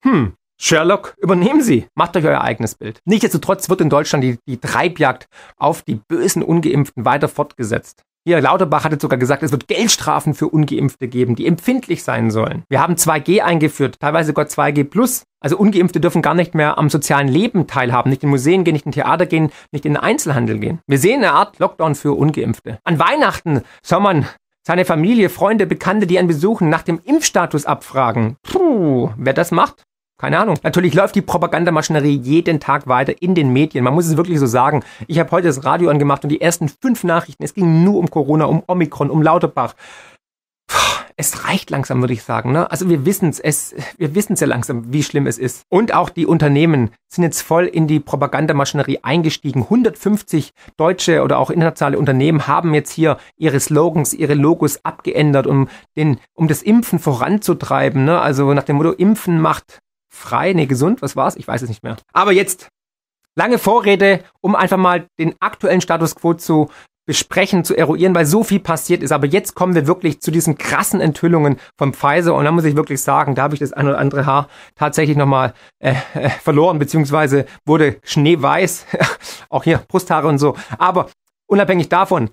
Hm, Sherlock, übernehmen Sie, macht euch euer eigenes Bild. Nichtsdestotrotz wird in Deutschland die, die Treibjagd auf die bösen Ungeimpften weiter fortgesetzt. Hier, Lauterbach hatte sogar gesagt, es wird Geldstrafen für Ungeimpfte geben, die empfindlich sein sollen. Wir haben 2G eingeführt, teilweise sogar 2G+. Also Ungeimpfte dürfen gar nicht mehr am sozialen Leben teilhaben, nicht in Museen gehen, nicht in Theater gehen, nicht in den Einzelhandel gehen. Wir sehen eine Art Lockdown für Ungeimpfte. An Weihnachten soll man seine Familie, Freunde, Bekannte, die einen besuchen, nach dem Impfstatus abfragen. Puh, wer das macht, keine Ahnung. Natürlich läuft die Propagandamaschinerie jeden Tag weiter in den Medien. Man muss es wirklich so sagen. Ich habe heute das Radio angemacht und die ersten fünf Nachrichten, es ging nur um Corona, um Omikron, um Lauterbach. es reicht langsam, würde ich sagen. Ne? Also wir wissen es, wir wissen ja langsam, wie schlimm es ist. Und auch die Unternehmen sind jetzt voll in die Propagandamaschinerie eingestiegen. 150 deutsche oder auch internationale Unternehmen haben jetzt hier ihre Slogans, ihre Logos abgeändert, um den, um das Impfen voranzutreiben. Ne? Also nach dem Motto Impfen macht frei, nee, gesund, was war's? Ich weiß es nicht mehr. Aber jetzt lange Vorrede, um einfach mal den aktuellen Status quo zu besprechen, zu eruieren, weil so viel passiert ist. Aber jetzt kommen wir wirklich zu diesen krassen Enthüllungen von Pfizer und da muss ich wirklich sagen, da habe ich das ein oder andere Haar tatsächlich nochmal äh, äh, verloren, beziehungsweise wurde schneeweiß, <laughs> auch hier Brusthaare und so. Aber unabhängig davon,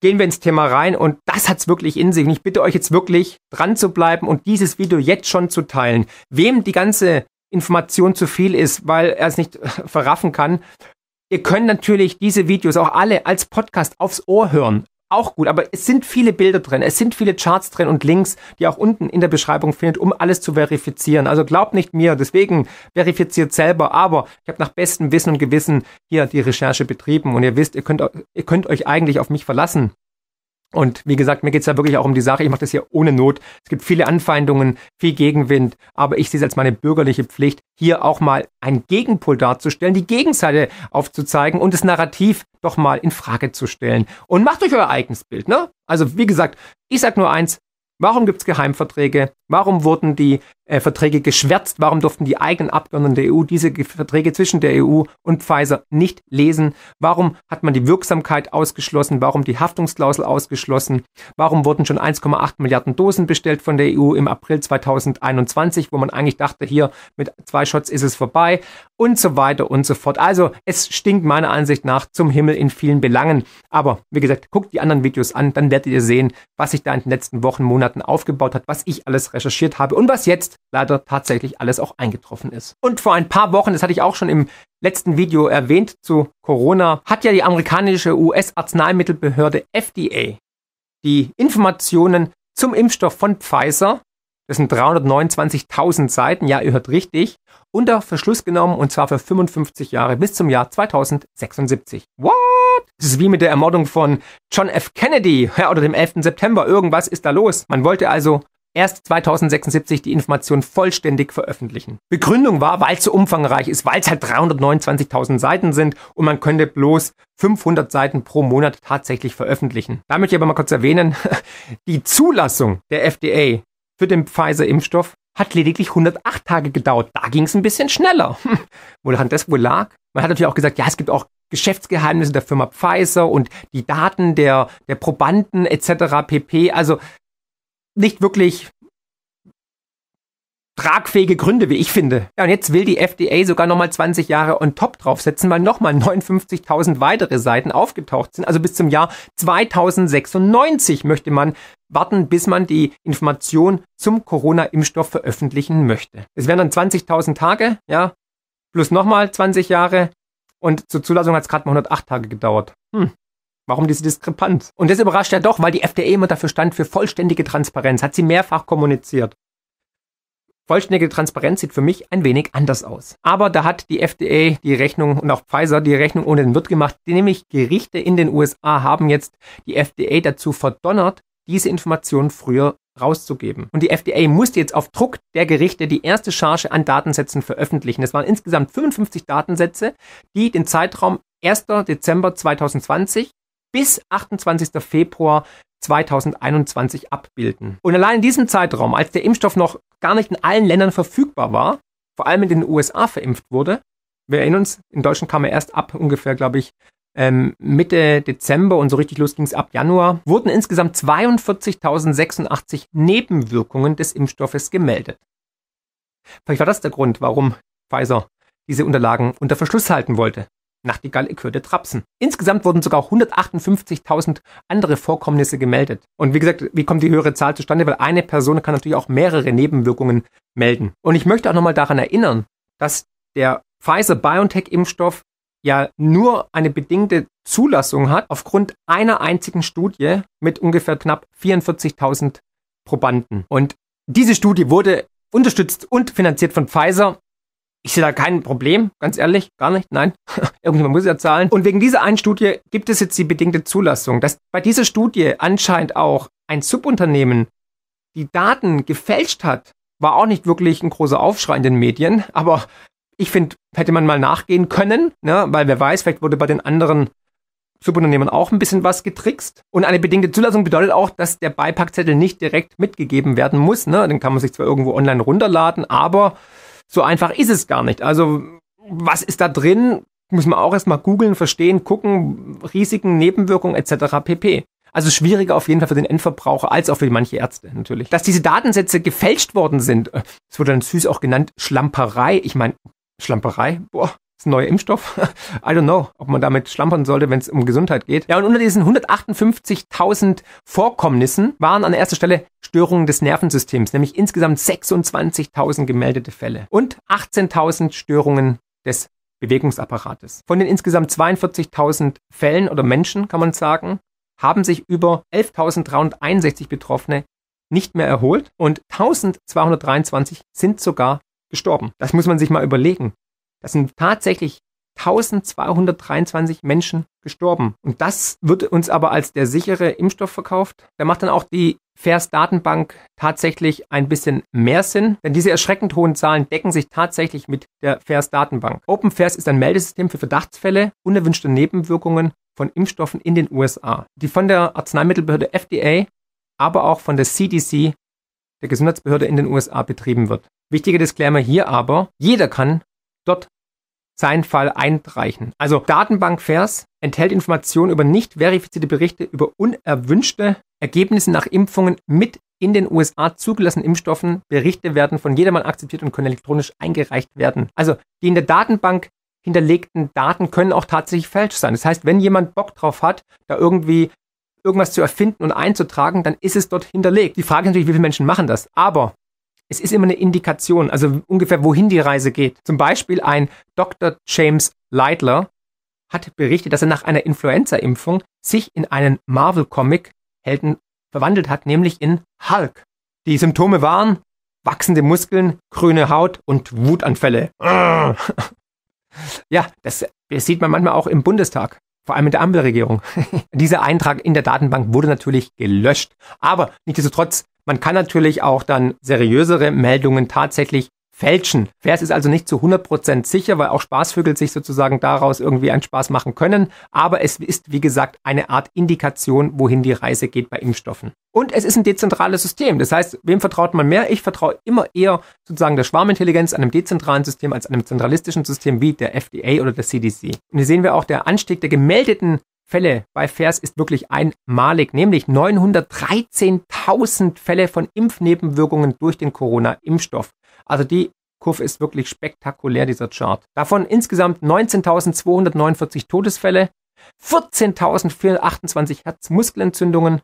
gehen wir ins Thema rein und das hat's wirklich in sich. Und ich bitte euch jetzt wirklich dran zu bleiben und dieses Video jetzt schon zu teilen. Wem die ganze Information zu viel ist, weil er es nicht verraffen kann, Ihr könnt natürlich diese Videos auch alle als Podcast aufs Ohr hören. Auch gut, aber es sind viele Bilder drin, es sind viele Charts drin und Links, die auch unten in der Beschreibung findet, um alles zu verifizieren. Also glaubt nicht mir, deswegen verifiziert selber, aber ich habe nach bestem Wissen und Gewissen hier die Recherche betrieben und ihr wisst, ihr könnt, ihr könnt euch eigentlich auf mich verlassen. Und wie gesagt, mir geht's ja wirklich auch um die Sache. Ich mache das hier ohne Not. Es gibt viele Anfeindungen, viel Gegenwind, aber ich sehe es als meine bürgerliche Pflicht, hier auch mal einen Gegenpol darzustellen, die Gegenseite aufzuzeigen und das Narrativ doch mal in Frage zu stellen. Und macht euch euer eigenes Bild, ne? Also wie gesagt, ich sag nur eins, Warum gibt's Geheimverträge? Warum wurden die äh, Verträge geschwärzt? Warum durften die eigenen Abgeordneten der EU diese Verträge zwischen der EU und Pfizer nicht lesen? Warum hat man die Wirksamkeit ausgeschlossen? Warum die Haftungsklausel ausgeschlossen? Warum wurden schon 1,8 Milliarden Dosen bestellt von der EU im April 2021, wo man eigentlich dachte, hier mit zwei Shots ist es vorbei und so weiter und so fort. Also es stinkt meiner Ansicht nach zum Himmel in vielen Belangen. Aber wie gesagt, guckt die anderen Videos an, dann werdet ihr sehen, was sich da in den letzten Wochen, Monaten aufgebaut hat, was ich alles recherchiert habe und was jetzt leider tatsächlich alles auch eingetroffen ist. Und vor ein paar Wochen, das hatte ich auch schon im letzten Video erwähnt zu Corona, hat ja die amerikanische US-Arzneimittelbehörde FDA die Informationen zum Impfstoff von Pfizer das sind 329.000 Seiten, ja, ihr hört richtig, unter Verschluss genommen und zwar für 55 Jahre bis zum Jahr 2076. What? Das ist wie mit der Ermordung von John F. Kennedy ja, oder dem 11. September. Irgendwas ist da los. Man wollte also erst 2076 die Information vollständig veröffentlichen. Begründung war, weil es so umfangreich ist, weil es halt 329.000 Seiten sind und man könnte bloß 500 Seiten pro Monat tatsächlich veröffentlichen. Da möchte ich aber mal kurz erwähnen, <laughs> die Zulassung der FDA für den Pfizer-Impfstoff hat lediglich 108 Tage gedauert. Da ging es ein bisschen schneller. <laughs> Woran das wohl lag? Man hat natürlich auch gesagt, ja, es gibt auch Geschäftsgeheimnisse der Firma Pfizer und die Daten der, der Probanden etc. pp. Also nicht wirklich tragfähige Gründe, wie ich finde. Ja, und jetzt will die FDA sogar nochmal 20 Jahre on top draufsetzen, weil nochmal 59.000 weitere Seiten aufgetaucht sind. Also bis zum Jahr 2096 möchte man warten, bis man die Information zum Corona-Impfstoff veröffentlichen möchte. Es wären dann 20.000 Tage, ja, plus nochmal 20 Jahre. Und zur Zulassung hat es gerade mal 108 Tage gedauert. Hm. Warum diese Diskrepanz? Und das überrascht ja doch, weil die FDA immer dafür stand für vollständige Transparenz, hat sie mehrfach kommuniziert. Vollständige Transparenz sieht für mich ein wenig anders aus. Aber da hat die FDA die Rechnung und auch Pfizer die Rechnung ohne den Wirt gemacht, nämlich Gerichte in den USA haben jetzt die FDA dazu verdonnert, diese Informationen früher rauszugeben. Und die FDA musste jetzt auf Druck der Gerichte die erste Charge an Datensätzen veröffentlichen. Es waren insgesamt 55 Datensätze, die den Zeitraum 1. Dezember 2020 bis 28. Februar 2021 abbilden. Und allein in diesem Zeitraum, als der Impfstoff noch gar nicht in allen Ländern verfügbar war, vor allem in den USA verimpft wurde, wir erinnern uns, in Deutschland kam er erst ab ungefähr, glaube ich, ähm, Mitte Dezember und so richtig los ging es ab Januar, wurden insgesamt 42.086 Nebenwirkungen des Impfstoffes gemeldet. Vielleicht war das der Grund, warum Pfizer diese Unterlagen unter Verschluss halten wollte. Nachtigall Ekürte Trapsen. Insgesamt wurden sogar 158.000 andere Vorkommnisse gemeldet. Und wie gesagt, wie kommt die höhere Zahl zustande? Weil eine Person kann natürlich auch mehrere Nebenwirkungen melden. Und ich möchte auch nochmal daran erinnern, dass der Pfizer-BioNTech-Impfstoff ja nur eine bedingte Zulassung hat aufgrund einer einzigen Studie mit ungefähr knapp 44.000 Probanden. Und diese Studie wurde unterstützt und finanziert von Pfizer ich sehe da kein Problem, ganz ehrlich, gar nicht, nein. <laughs> Irgendjemand muss ja zahlen. Und wegen dieser einen Studie gibt es jetzt die bedingte Zulassung, dass bei dieser Studie anscheinend auch ein Subunternehmen die Daten gefälscht hat, war auch nicht wirklich ein großer Aufschrei in den Medien, aber ich finde, hätte man mal nachgehen können, ne, weil wer weiß, vielleicht wurde bei den anderen Subunternehmen auch ein bisschen was getrickst. Und eine bedingte Zulassung bedeutet auch, dass der Beipackzettel nicht direkt mitgegeben werden muss. Ne? Den kann man sich zwar irgendwo online runterladen, aber so einfach ist es gar nicht. Also was ist da drin? Muss man auch erstmal googeln, verstehen, gucken, Risiken, Nebenwirkungen etc. pp. Also schwieriger auf jeden Fall für den Endverbraucher als auch für manche Ärzte natürlich. Dass diese Datensätze gefälscht worden sind, äh, das wurde dann süß auch genannt, Schlamperei. Ich meine, Schlamperei, boah, ist ein neuer Impfstoff. <laughs> I don't know, ob man damit schlampern sollte, wenn es um Gesundheit geht. Ja, und unter diesen 158.000 Vorkommnissen waren an erster Stelle Störungen des Nervensystems, nämlich insgesamt 26.000 gemeldete Fälle und 18.000 Störungen des Bewegungsapparates. Von den insgesamt 42.000 Fällen oder Menschen, kann man sagen, haben sich über 11.361 Betroffene nicht mehr erholt und 1223 sind sogar gestorben. Das muss man sich mal überlegen. Das sind tatsächlich 1223 Menschen gestorben. Und das wird uns aber als der sichere Impfstoff verkauft. Da macht dann auch die FAIRS-Datenbank tatsächlich ein bisschen mehr Sinn, denn diese erschreckend hohen Zahlen decken sich tatsächlich mit der FAIRS-Datenbank. OpenFAIRS ist ein Meldesystem für Verdachtsfälle unerwünschte Nebenwirkungen von Impfstoffen in den USA, die von der Arzneimittelbehörde FDA, aber auch von der CDC, der Gesundheitsbehörde in den USA, betrieben wird. Wichtiger Disclaimer hier aber, jeder kann dort seinen Fall einreichen. Also Datenbank FAIRS enthält Informationen über nicht verifizierte Berichte über unerwünschte Ergebnisse nach Impfungen mit in den USA zugelassenen Impfstoffen. Berichte werden von jedermann akzeptiert und können elektronisch eingereicht werden. Also die in der Datenbank hinterlegten Daten können auch tatsächlich falsch sein. Das heißt, wenn jemand Bock drauf hat, da irgendwie irgendwas zu erfinden und einzutragen, dann ist es dort hinterlegt. Die Frage ist natürlich, wie viele Menschen machen das? Aber es ist immer eine Indikation, also ungefähr wohin die Reise geht. Zum Beispiel ein Dr. James Leidler hat berichtet, dass er nach einer Influenza-Impfung sich in einen Marvel-Comic-Helden verwandelt hat, nämlich in Hulk. Die Symptome waren wachsende Muskeln, grüne Haut und Wutanfälle. <laughs> Ja, das sieht man manchmal auch im Bundestag vor allem in der Ampelregierung. <laughs> Dieser Eintrag in der Datenbank wurde natürlich gelöscht. Aber nichtsdestotrotz, man kann natürlich auch dann seriösere Meldungen tatsächlich fälschen. Vers ist also nicht zu 100% sicher, weil auch Spaßvögel sich sozusagen daraus irgendwie einen Spaß machen können. Aber es ist, wie gesagt, eine Art Indikation, wohin die Reise geht bei Impfstoffen. Und es ist ein dezentrales System. Das heißt, wem vertraut man mehr? Ich vertraue immer eher sozusagen der Schwarmintelligenz einem dezentralen System als einem zentralistischen System wie der FDA oder der CDC. Und hier sehen wir auch, der Anstieg der gemeldeten Fälle bei FAIRS ist wirklich einmalig, nämlich 913.000 Fälle von Impfnebenwirkungen durch den Corona-Impfstoff. Also die Kurve ist wirklich spektakulär, dieser Chart. Davon insgesamt 19.249 Todesfälle, 14.428 Herzmuskelentzündungen,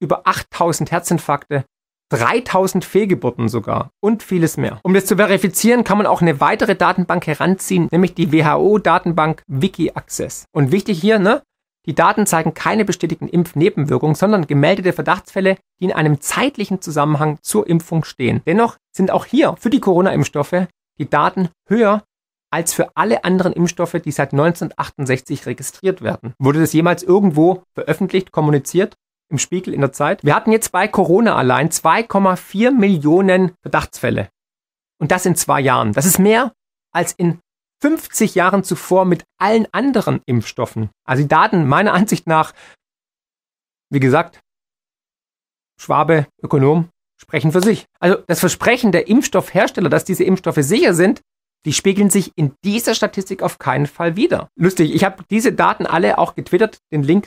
über 8.000 Herzinfarkte, 3000 Fehlgeburten sogar und vieles mehr. Um das zu verifizieren, kann man auch eine weitere Datenbank heranziehen, nämlich die WHO-Datenbank WikiAccess. Und wichtig hier, ne? Die Daten zeigen keine bestätigten Impfnebenwirkungen, sondern gemeldete Verdachtsfälle, die in einem zeitlichen Zusammenhang zur Impfung stehen. Dennoch sind auch hier für die Corona-Impfstoffe die Daten höher als für alle anderen Impfstoffe, die seit 1968 registriert werden. Wurde das jemals irgendwo veröffentlicht, kommuniziert? Im Spiegel in der Zeit? Wir hatten jetzt bei Corona allein 2,4 Millionen Verdachtsfälle. Und das in zwei Jahren. Das ist mehr als in 50 Jahren zuvor mit allen anderen Impfstoffen. Also die Daten meiner Ansicht nach, wie gesagt, Schwabe, Ökonom, sprechen für sich. Also das Versprechen der Impfstoffhersteller, dass diese Impfstoffe sicher sind, die spiegeln sich in dieser Statistik auf keinen Fall wieder. Lustig, ich habe diese Daten alle auch getwittert. Den Link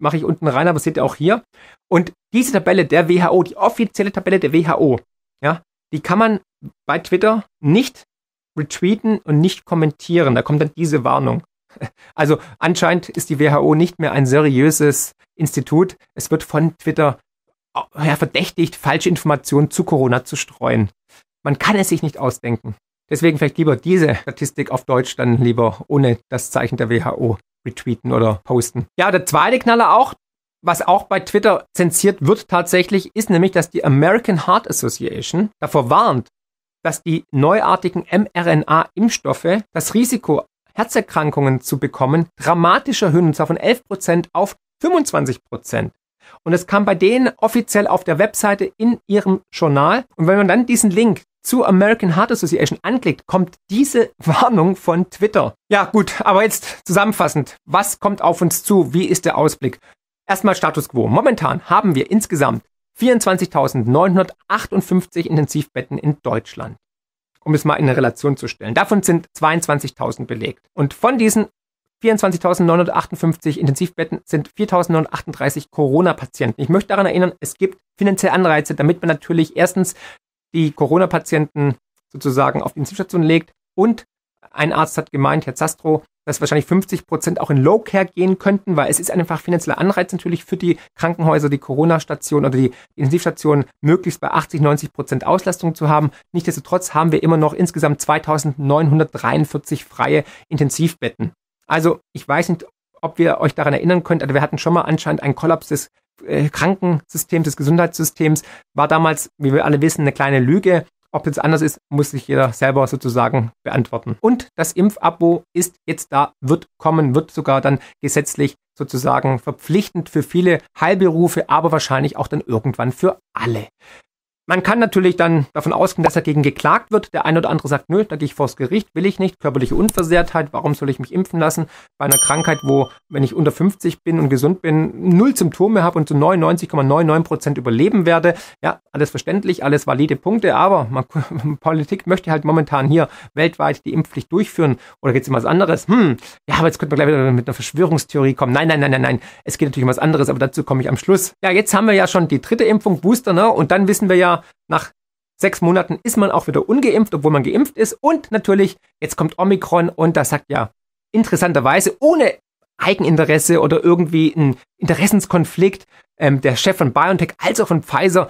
mache ich unten rein, aber seht ihr auch hier. Und diese Tabelle der WHO, die offizielle Tabelle der WHO, ja, die kann man bei Twitter nicht retweeten und nicht kommentieren. Da kommt dann diese Warnung. <laughs> Also anscheinend ist die WHO nicht mehr ein seriöses Institut. Es wird von Twitter äh, ja, verdächtigt, falsche Informationen zu Corona zu streuen. Man kann es sich nicht ausdenken. Deswegen vielleicht lieber diese Statistik auf Deutsch dann lieber ohne das Zeichen der WHO retweeten oder posten. Ja, der zweite Knaller auch, was auch bei Twitter zensiert wird tatsächlich, ist nämlich, dass die American Heart Association davor warnt, dass die neuartigen mRNA-Impfstoffe das Risiko, Herzerkrankungen zu bekommen, dramatisch erhöhen, und zwar von 11% auf 25%. Und es kam bei denen offiziell auf der Webseite in ihrem Journal. Und wenn man dann diesen Link zu American Heart Association anklickt, kommt diese <laughs> Warnung von Twitter. Ja, gut, aber jetzt zusammenfassend. Was kommt auf uns zu? Wie ist der Ausblick? Erstmal Status quo. Momentan haben wir insgesamt 24.958 Intensivbetten in Deutschland. Um es mal in eine Relation zu stellen. Davon sind 22.000 belegt. Und von diesen 24.958 Intensivbetten sind 4.938 Corona-Patienten. Ich möchte daran erinnern, es gibt finanzielle Anreize, damit man natürlich erstens die Corona-Patienten sozusagen auf die Intensivstation legt und ein Arzt hat gemeint, Herr Zastro, dass wahrscheinlich 50 Prozent auch in Low Care gehen könnten, weil es ist einfach finanzieller Anreiz natürlich für die Krankenhäuser, die Corona-Station oder die Intensivstation möglichst bei 80, 90 Prozent Auslastung zu haben. Nichtsdestotrotz haben wir immer noch insgesamt 2943 freie Intensivbetten. Also ich weiß nicht, ob wir euch daran erinnern könnt, aber wir hatten schon mal anscheinend einen Kollaps des äh, Krankensystems, des Gesundheitssystems, war damals, wie wir alle wissen, eine kleine Lüge. Ob jetzt anders ist, muss sich jeder selber sozusagen beantworten. Und das Impfabo ist jetzt da, wird kommen, wird sogar dann gesetzlich sozusagen verpflichtend für viele Heilberufe, aber wahrscheinlich auch dann irgendwann für alle. Man kann natürlich dann davon ausgehen, dass dagegen geklagt wird. Der eine oder andere sagt, nö, da gehe ich vors Gericht, will ich nicht. Körperliche Unversehrtheit, warum soll ich mich impfen lassen? Bei einer Krankheit, wo, wenn ich unter 50 bin und gesund bin, null Symptome habe und zu 99,99 Prozent überleben werde. Ja, alles verständlich, alles valide Punkte, aber man, <laughs> Politik möchte halt momentan hier weltweit die Impfpflicht durchführen. Oder geht es um was anderes? Hm, ja, aber jetzt könnte man gleich wieder mit einer Verschwörungstheorie kommen. Nein, nein, nein, nein, nein. Es geht natürlich um was anderes, aber dazu komme ich am Schluss. Ja, jetzt haben wir ja schon die dritte Impfung, Booster, ne? Und dann wissen wir ja, nach sechs Monaten ist man auch wieder ungeimpft, obwohl man geimpft ist. Und natürlich, jetzt kommt Omikron und das sagt ja interessanterweise, ohne Eigeninteresse oder irgendwie ein Interessenskonflikt, ähm, der Chef von BioNTech als auch von Pfizer,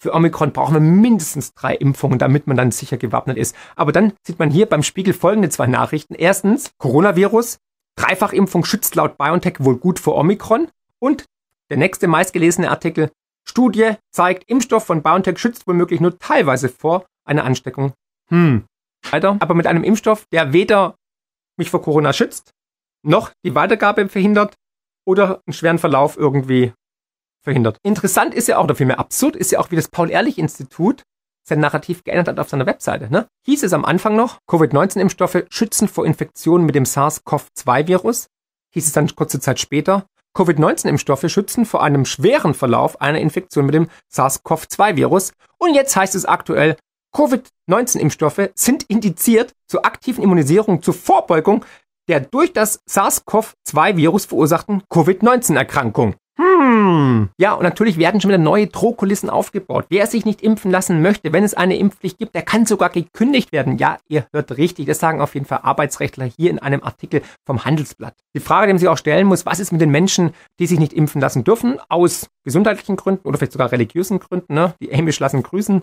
für Omikron brauchen wir mindestens drei Impfungen, damit man dann sicher gewappnet ist. Aber dann sieht man hier beim Spiegel folgende zwei Nachrichten. Erstens, Coronavirus, Dreifachimpfung schützt laut BioNTech wohl gut vor Omikron. Und der nächste meistgelesene Artikel, Studie zeigt, Impfstoff von BioNTech schützt womöglich nur teilweise vor einer Ansteckung. Hm. Weiter, aber mit einem Impfstoff, der weder mich vor Corona schützt, noch die Weitergabe verhindert oder einen schweren Verlauf irgendwie verhindert. Interessant ist ja auch, oder vielmehr absurd ist ja auch, wie das Paul-Ehrlich-Institut sein Narrativ geändert hat auf seiner Webseite. Ne? Hieß es am Anfang noch, Covid-19-Impfstoffe schützen vor Infektionen mit dem SARS-CoV-2-Virus. Hieß es dann kurze Zeit später, Covid-19-Impfstoffe schützen vor einem schweren Verlauf einer Infektion mit dem SARS-CoV-2-Virus. Und jetzt heißt es aktuell, Covid-19-Impfstoffe sind indiziert zur aktiven Immunisierung zur Vorbeugung der durch das SARS-CoV-2-Virus verursachten Covid-19-Erkrankung. Hm. Ja, und natürlich werden schon wieder neue Drohkulissen aufgebaut. Wer sich nicht impfen lassen möchte, wenn es eine Impfpflicht gibt, der kann sogar gekündigt werden. Ja, ihr hört richtig. Das sagen auf jeden Fall Arbeitsrechtler hier in einem Artikel vom Handelsblatt. Die Frage, die man sich auch stellen muss, was ist mit den Menschen, die sich nicht impfen lassen dürfen, aus gesundheitlichen Gründen oder vielleicht sogar religiösen Gründen, ne? Die Amish lassen grüßen.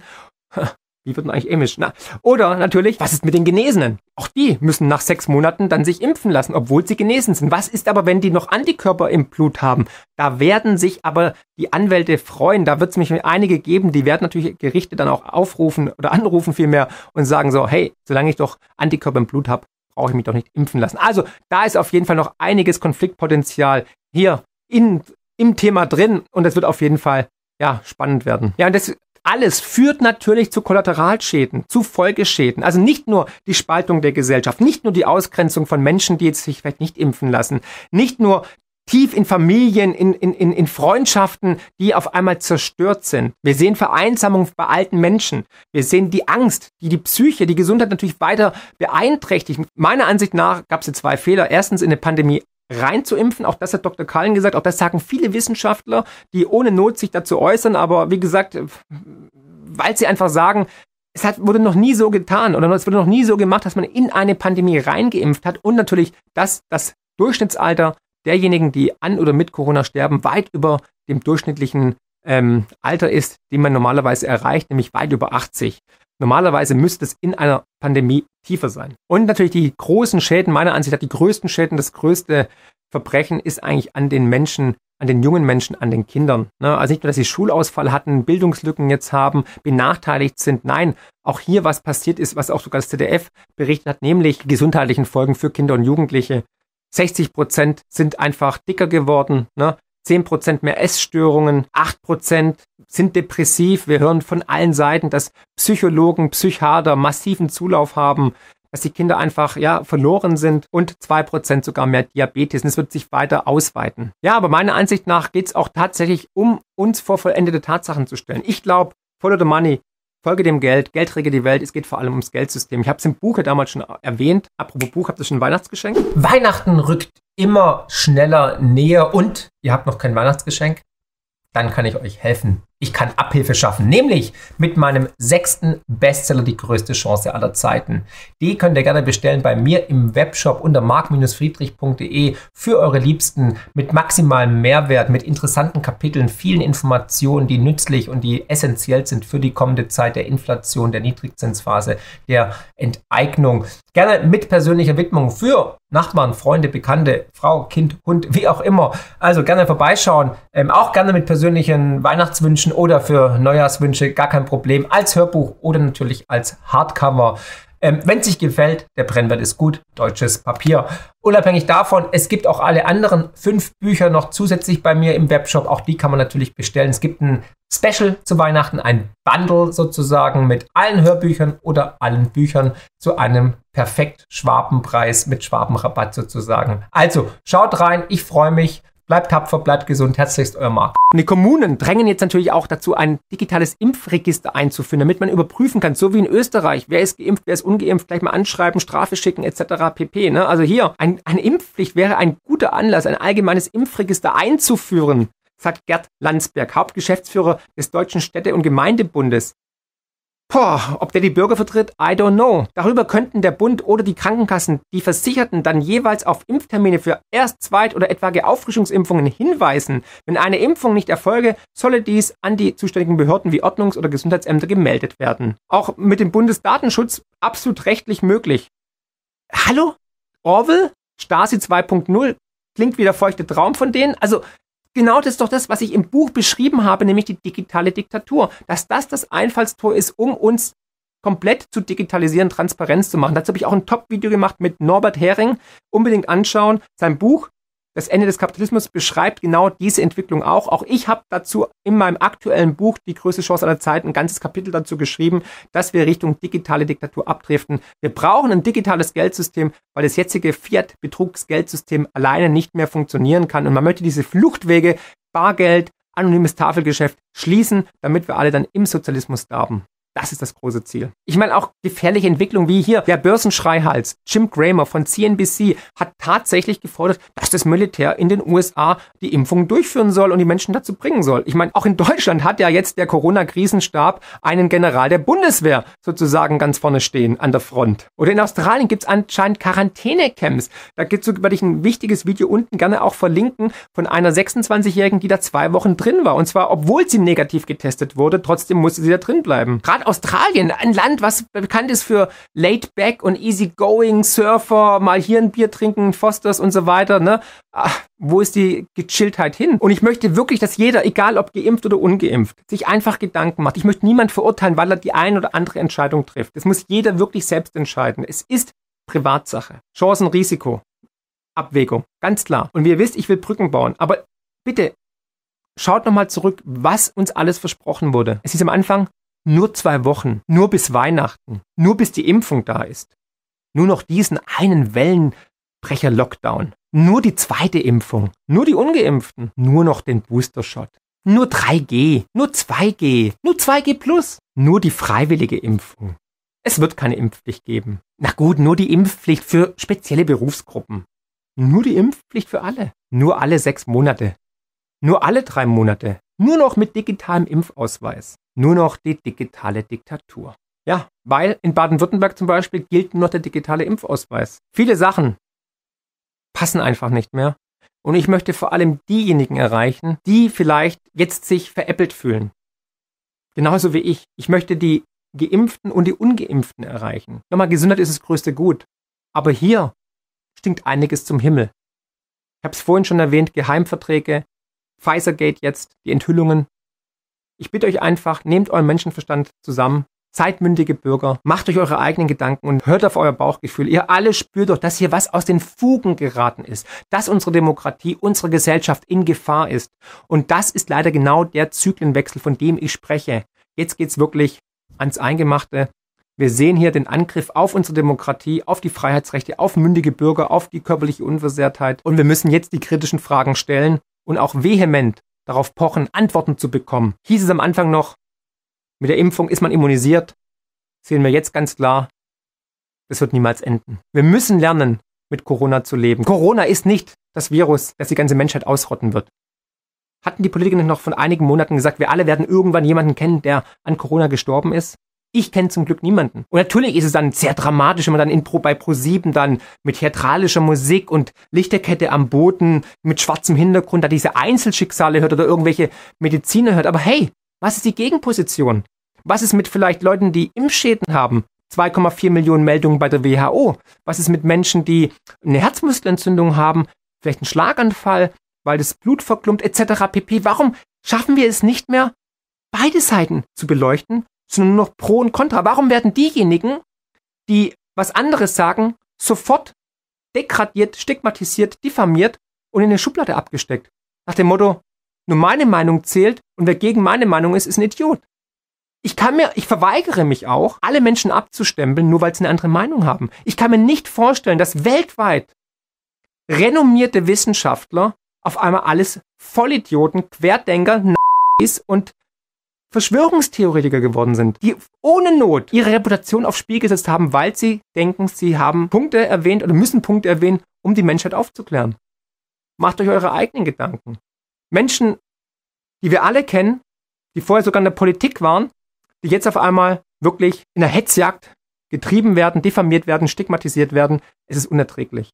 Wie wird man eigentlich amisch? Na, oder natürlich, was ist mit den Genesenen? Auch die müssen nach sechs Monaten dann sich impfen lassen, obwohl sie genesen sind. Was ist aber, wenn die noch Antikörper im Blut haben? Da werden sich aber die Anwälte freuen. Da wird es mich einige geben, die werden natürlich Gerichte dann auch aufrufen oder anrufen vielmehr und sagen so, hey, solange ich doch Antikörper im Blut habe, brauche ich mich doch nicht impfen lassen. Also da ist auf jeden Fall noch einiges Konfliktpotenzial hier in, im Thema drin und es wird auf jeden Fall ja, spannend werden. Ja, und das alles führt natürlich zu Kollateralschäden, zu Folgeschäden. Also nicht nur die Spaltung der Gesellschaft, nicht nur die Ausgrenzung von Menschen, die jetzt sich vielleicht nicht impfen lassen, nicht nur tief in Familien, in, in, in, in Freundschaften, die auf einmal zerstört sind. Wir sehen Vereinsamung bei alten Menschen. Wir sehen die Angst, die die Psyche, die Gesundheit natürlich weiter beeinträchtigt. Meiner Ansicht nach gab es zwei Fehler. Erstens in der Pandemie reinzuimpfen. Auch das hat Dr. Kallen gesagt. Auch das sagen viele Wissenschaftler, die ohne Not sich dazu äußern. Aber wie gesagt, weil sie einfach sagen, es hat, wurde noch nie so getan oder es wurde noch nie so gemacht, dass man in eine Pandemie reingeimpft hat. Und natürlich, dass das Durchschnittsalter derjenigen, die an oder mit Corona sterben, weit über dem durchschnittlichen ähm, Alter ist, den man normalerweise erreicht, nämlich weit über 80. Normalerweise müsste es in einer Pandemie tiefer sein. Und natürlich die großen Schäden, meiner Ansicht nach, die größten Schäden, das größte Verbrechen ist eigentlich an den Menschen, an den jungen Menschen, an den Kindern. Ne? Also nicht nur, dass sie Schulausfall hatten, Bildungslücken jetzt haben, benachteiligt sind. Nein, auch hier was passiert ist, was auch sogar das ZDF berichtet hat, nämlich gesundheitlichen Folgen für Kinder und Jugendliche. 60 Prozent sind einfach dicker geworden. Ne? 10% mehr Essstörungen, 8% sind depressiv. Wir hören von allen Seiten, dass Psychologen, Psychiater massiven Zulauf haben, dass die Kinder einfach ja verloren sind und 2% sogar mehr Diabetes. Und es wird sich weiter ausweiten. Ja, aber meiner Ansicht nach geht es auch tatsächlich um uns vor vollendete Tatsachen zu stellen. Ich glaube, Follow the Money Folge dem Geld, Geld rege die Welt, es geht vor allem ums Geldsystem. Ich habe es im Buch damals schon erwähnt. Apropos Buch, habt ihr schon ein Weihnachtsgeschenk? Weihnachten rückt immer schneller näher und ihr habt noch kein Weihnachtsgeschenk? Dann kann ich euch helfen ich kann Abhilfe schaffen, nämlich mit meinem sechsten Bestseller Die größte Chance aller Zeiten. Die könnt ihr gerne bestellen bei mir im Webshop unter mark-friedrich.de für eure Liebsten mit maximalem Mehrwert, mit interessanten Kapiteln, vielen Informationen, die nützlich und die essentiell sind für die kommende Zeit der Inflation, der Niedrigzinsphase, der Enteignung. Gerne mit persönlicher Widmung für Nachbarn, Freunde, Bekannte, Frau, Kind, Hund, wie auch immer. Also gerne vorbeischauen. Ähm, auch gerne mit persönlichen Weihnachtswünschen oder für Neujahrswünsche, gar kein Problem. Als Hörbuch oder natürlich als Hardcover. Ähm, Wenn es sich gefällt, der Brennwert ist gut, deutsches Papier. Unabhängig davon, es gibt auch alle anderen fünf Bücher noch zusätzlich bei mir im Webshop. Auch die kann man natürlich bestellen. Es gibt ein Special zu Weihnachten, ein Bundle sozusagen mit allen Hörbüchern oder allen Büchern zu einem perfekt Schwabenpreis mit Schwabenrabatt sozusagen. Also schaut rein, ich freue mich. Bleibt tapfer, bleibt gesund. Herzlichst euer Marc. Und die Kommunen drängen jetzt natürlich auch dazu, ein digitales Impfregister einzuführen, damit man überprüfen kann, so wie in Österreich, wer ist geimpft, wer ist ungeimpft, gleich mal anschreiben, Strafe schicken etc. pp. Ne? Also hier, ein, eine Impfpflicht wäre ein guter Anlass, ein allgemeines Impfregister einzuführen, sagt Gerd Landsberg, Hauptgeschäftsführer des Deutschen Städte- und Gemeindebundes. Boah, ob der die Bürger vertritt, I don't know. Darüber könnten der Bund oder die Krankenkassen die Versicherten dann jeweils auf Impftermine für Erst-, Zweit- oder etwaige Auffrischungsimpfungen hinweisen. Wenn eine Impfung nicht erfolge, solle dies an die zuständigen Behörden wie Ordnungs- oder Gesundheitsämter gemeldet werden. Auch mit dem Bundesdatenschutz absolut rechtlich möglich. Hallo? Orwell? Stasi 2.0? Klingt wie der feuchte Traum von denen? Also, genau das ist doch das, was ich im Buch beschrieben habe, nämlich die digitale Diktatur. Dass das das Einfallstor ist, um uns komplett zu digitalisieren, Transparenz zu machen. Dazu habe ich auch ein Top-Video gemacht mit Norbert Hering. Unbedingt anschauen. Sein Buch das Ende des Kapitalismus beschreibt genau diese Entwicklung auch. Auch ich habe dazu in meinem aktuellen Buch Die größte Chance aller Zeiten ein ganzes Kapitel dazu geschrieben, dass wir Richtung digitale Diktatur abdriften. Wir brauchen ein digitales Geldsystem, weil das jetzige Fiat-Betrugsgeldsystem alleine nicht mehr funktionieren kann. Und man möchte diese Fluchtwege, Bargeld, anonymes Tafelgeschäft schließen, damit wir alle dann im Sozialismus sterben. Das ist das große Ziel. Ich meine auch gefährliche Entwicklung wie hier. Der Börsenschreihals Jim Cramer von CNBC hat tatsächlich gefordert, dass das Militär in den USA die Impfung durchführen soll und die Menschen dazu bringen soll. Ich meine, auch in Deutschland hat ja jetzt der Corona-Krisenstab einen General der Bundeswehr sozusagen ganz vorne stehen an der Front. Oder in Australien gibt es anscheinend Quarantänecamps. Da gibt's, werde ich ein wichtiges Video unten gerne auch verlinken von einer 26-Jährigen, die da zwei Wochen drin war. Und zwar, obwohl sie negativ getestet wurde, trotzdem musste sie da drin bleiben. Gerade Australien, ein Land, was bekannt ist für laid back und easygoing Surfer, mal hier ein Bier trinken, Fosters und so weiter, ne? Ach, wo ist die Gechilltheit hin? Und ich möchte wirklich, dass jeder, egal ob geimpft oder ungeimpft, sich einfach Gedanken macht. Ich möchte niemand verurteilen, weil er die ein oder andere Entscheidung trifft. Das muss jeder wirklich selbst entscheiden. Es ist Privatsache. Chancen, Risiko. Abwägung. Ganz klar. Und wie ihr wisst, ich will Brücken bauen. Aber bitte, schaut nochmal zurück, was uns alles versprochen wurde. Es ist am Anfang nur zwei Wochen, nur bis Weihnachten, nur bis die Impfung da ist. Nur noch diesen einen Wellenbrecher-Lockdown. Nur die zweite Impfung. Nur die Ungeimpften. Nur noch den Booster-Shot. Nur 3G. Nur 2G. Nur 2G plus. Nur die freiwillige Impfung. Es wird keine Impfpflicht geben. Na gut, nur die Impfpflicht für spezielle Berufsgruppen. Nur die Impfpflicht für alle. Nur alle sechs Monate. Nur alle drei Monate. Nur noch mit digitalem Impfausweis nur noch die digitale Diktatur. Ja, weil in Baden-Württemberg zum Beispiel gilt nur noch der digitale Impfausweis. Viele Sachen passen einfach nicht mehr. Und ich möchte vor allem diejenigen erreichen, die vielleicht jetzt sich veräppelt fühlen. Genauso wie ich. Ich möchte die Geimpften und die Ungeimpften erreichen. Nochmal, Gesundheit ist das größte Gut. Aber hier stinkt einiges zum Himmel. Ich habe es vorhin schon erwähnt, Geheimverträge, Pfizergate jetzt, die Enthüllungen, ich bitte euch einfach, nehmt euren Menschenverstand zusammen, Seid mündige Bürger, macht euch eure eigenen Gedanken und hört auf euer Bauchgefühl. Ihr alle spürt doch, dass hier was aus den Fugen geraten ist, dass unsere Demokratie, unsere Gesellschaft in Gefahr ist. Und das ist leider genau der Zyklenwechsel, von dem ich spreche. Jetzt geht's wirklich ans Eingemachte. Wir sehen hier den Angriff auf unsere Demokratie, auf die Freiheitsrechte, auf mündige Bürger, auf die körperliche Unversehrtheit. Und wir müssen jetzt die kritischen Fragen stellen und auch vehement darauf pochen, Antworten zu bekommen. Hieß es am Anfang noch, mit der Impfung ist man immunisiert. Sehen wir jetzt ganz klar, das wird niemals enden. Wir müssen lernen, mit Corona zu leben. Corona ist nicht das Virus, das die ganze Menschheit ausrotten wird. Hatten die Politiker noch von einigen Monaten gesagt, wir alle werden irgendwann jemanden kennen, der an Corona gestorben ist? Ich kenne zum Glück niemanden. Und natürlich ist es dann sehr dramatisch, wenn man dann in Pro, bei Pro7 dann mit theatralischer Musik und Lichterkette am Boden mit schwarzem Hintergrund da diese Einzelschicksale hört oder irgendwelche Mediziner hört. Aber hey, was ist die Gegenposition? Was ist mit vielleicht Leuten, die Impfschäden haben? 2,4 Millionen Meldungen bei der WHO. Was ist mit Menschen, die eine Herzmuskelentzündung haben, vielleicht einen Schlaganfall, weil das Blut verklumpt etc. pp. Warum schaffen wir es nicht mehr, beide Seiten zu beleuchten, sondern nur noch Pro und Contra? Warum werden diejenigen, die was anderes sagen, sofort degradiert, stigmatisiert, diffamiert und in eine Schublade abgesteckt? Nach dem Motto, nur meine Meinung zählt und wer gegen meine Meinung ist, ist ein Idiot. Ich kann mir, ich verweigere mich auch, alle Menschen abzustempeln, nur weil sie eine andere Meinung haben. Ich kann mir nicht vorstellen, dass weltweit renommierte Wissenschaftler auf einmal alles Vollidioten, Querdenker, Nazis und Verschwörungstheoretiker geworden sind, die ohne Not ihre Reputation aufs Spiel gesetzt haben, weil sie denken, sie haben Punkte erwähnt oder müssen Punkte erwähnen, um die Menschheit aufzuklären. Macht euch eure eigenen Gedanken. Menschen, die wir alle kennen, die vorher sogar in der Politik waren, die jetzt auf einmal wirklich in der Hetzjagd getrieben werden, diffamiert werden, stigmatisiert werden, es ist unerträglich.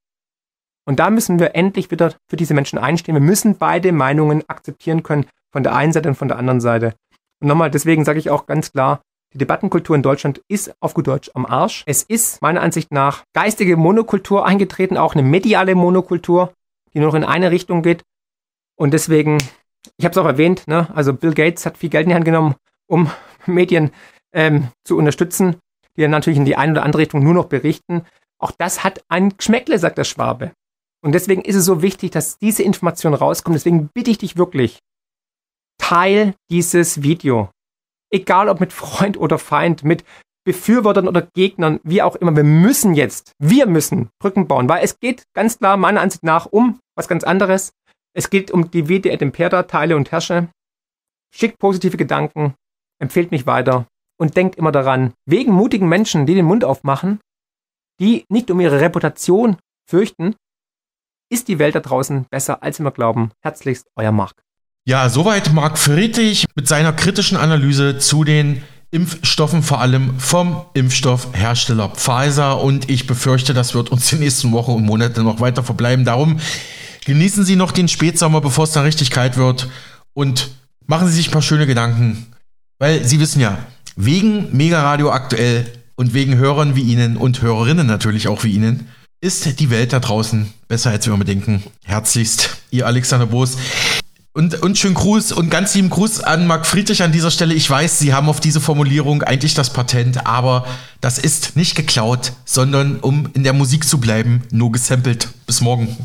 Und da müssen wir endlich wieder für diese Menschen einstehen. Wir müssen beide Meinungen akzeptieren können, von der einen Seite und von der anderen Seite. Und nochmal, deswegen sage ich auch ganz klar, die Debattenkultur in Deutschland ist auf gut Deutsch am Arsch. Es ist meiner Ansicht nach geistige Monokultur eingetreten, auch eine mediale Monokultur, die nur noch in eine Richtung geht. Und deswegen, ich habe es auch erwähnt, ne, also Bill Gates hat viel Geld in die Hand genommen, um <laughs> Medien ähm, zu unterstützen, die dann natürlich in die eine oder andere Richtung nur noch berichten. Auch das hat ein Geschmäckle, sagt der Schwabe. Und deswegen ist es so wichtig, dass diese Information rauskommt. Deswegen bitte ich dich wirklich, teil dieses Video. Egal ob mit Freund oder Feind, mit Befürwortern oder Gegnern, wie auch immer. Wir müssen jetzt, wir müssen Brücken bauen, weil es geht ganz klar meiner Ansicht nach um was ganz anderes. Es geht um die Vide et Impera, teile und herrsche. Schickt positive Gedanken, empfehlt mich weiter und denkt immer daran, wegen mutigen Menschen, die den Mund aufmachen, die nicht um ihre Reputation fürchten, ist die Welt da draußen besser, als wir glauben. Herzlichst, euer Marc. Ja, soweit Marc Friedrich mit seiner kritischen Analyse zu den Impfstoffen, vor allem vom Impfstoffhersteller Pfizer. Und ich befürchte, das wird uns die nächsten Wochen und Monate noch weiter verbleiben. Darum genießen Sie noch den Spätsommer, bevor es dann richtig kalt wird. Und machen Sie sich ein paar schöne Gedanken. Weil Sie wissen ja, wegen Mega Radio aktuell und wegen Hörern wie Ihnen und Hörerinnen natürlich auch wie Ihnen, ist die Welt da draußen besser, als wir immer denken. Herzlichst, Ihr Alexander Boos. Und, und schönen Gruß und ganz lieben Gruß an Marc Friedrich an dieser Stelle. Ich weiß, Sie haben auf diese Formulierung eigentlich das Patent, aber das ist nicht geklaut, sondern um in der Musik zu bleiben, nur gesampelt. Bis morgen.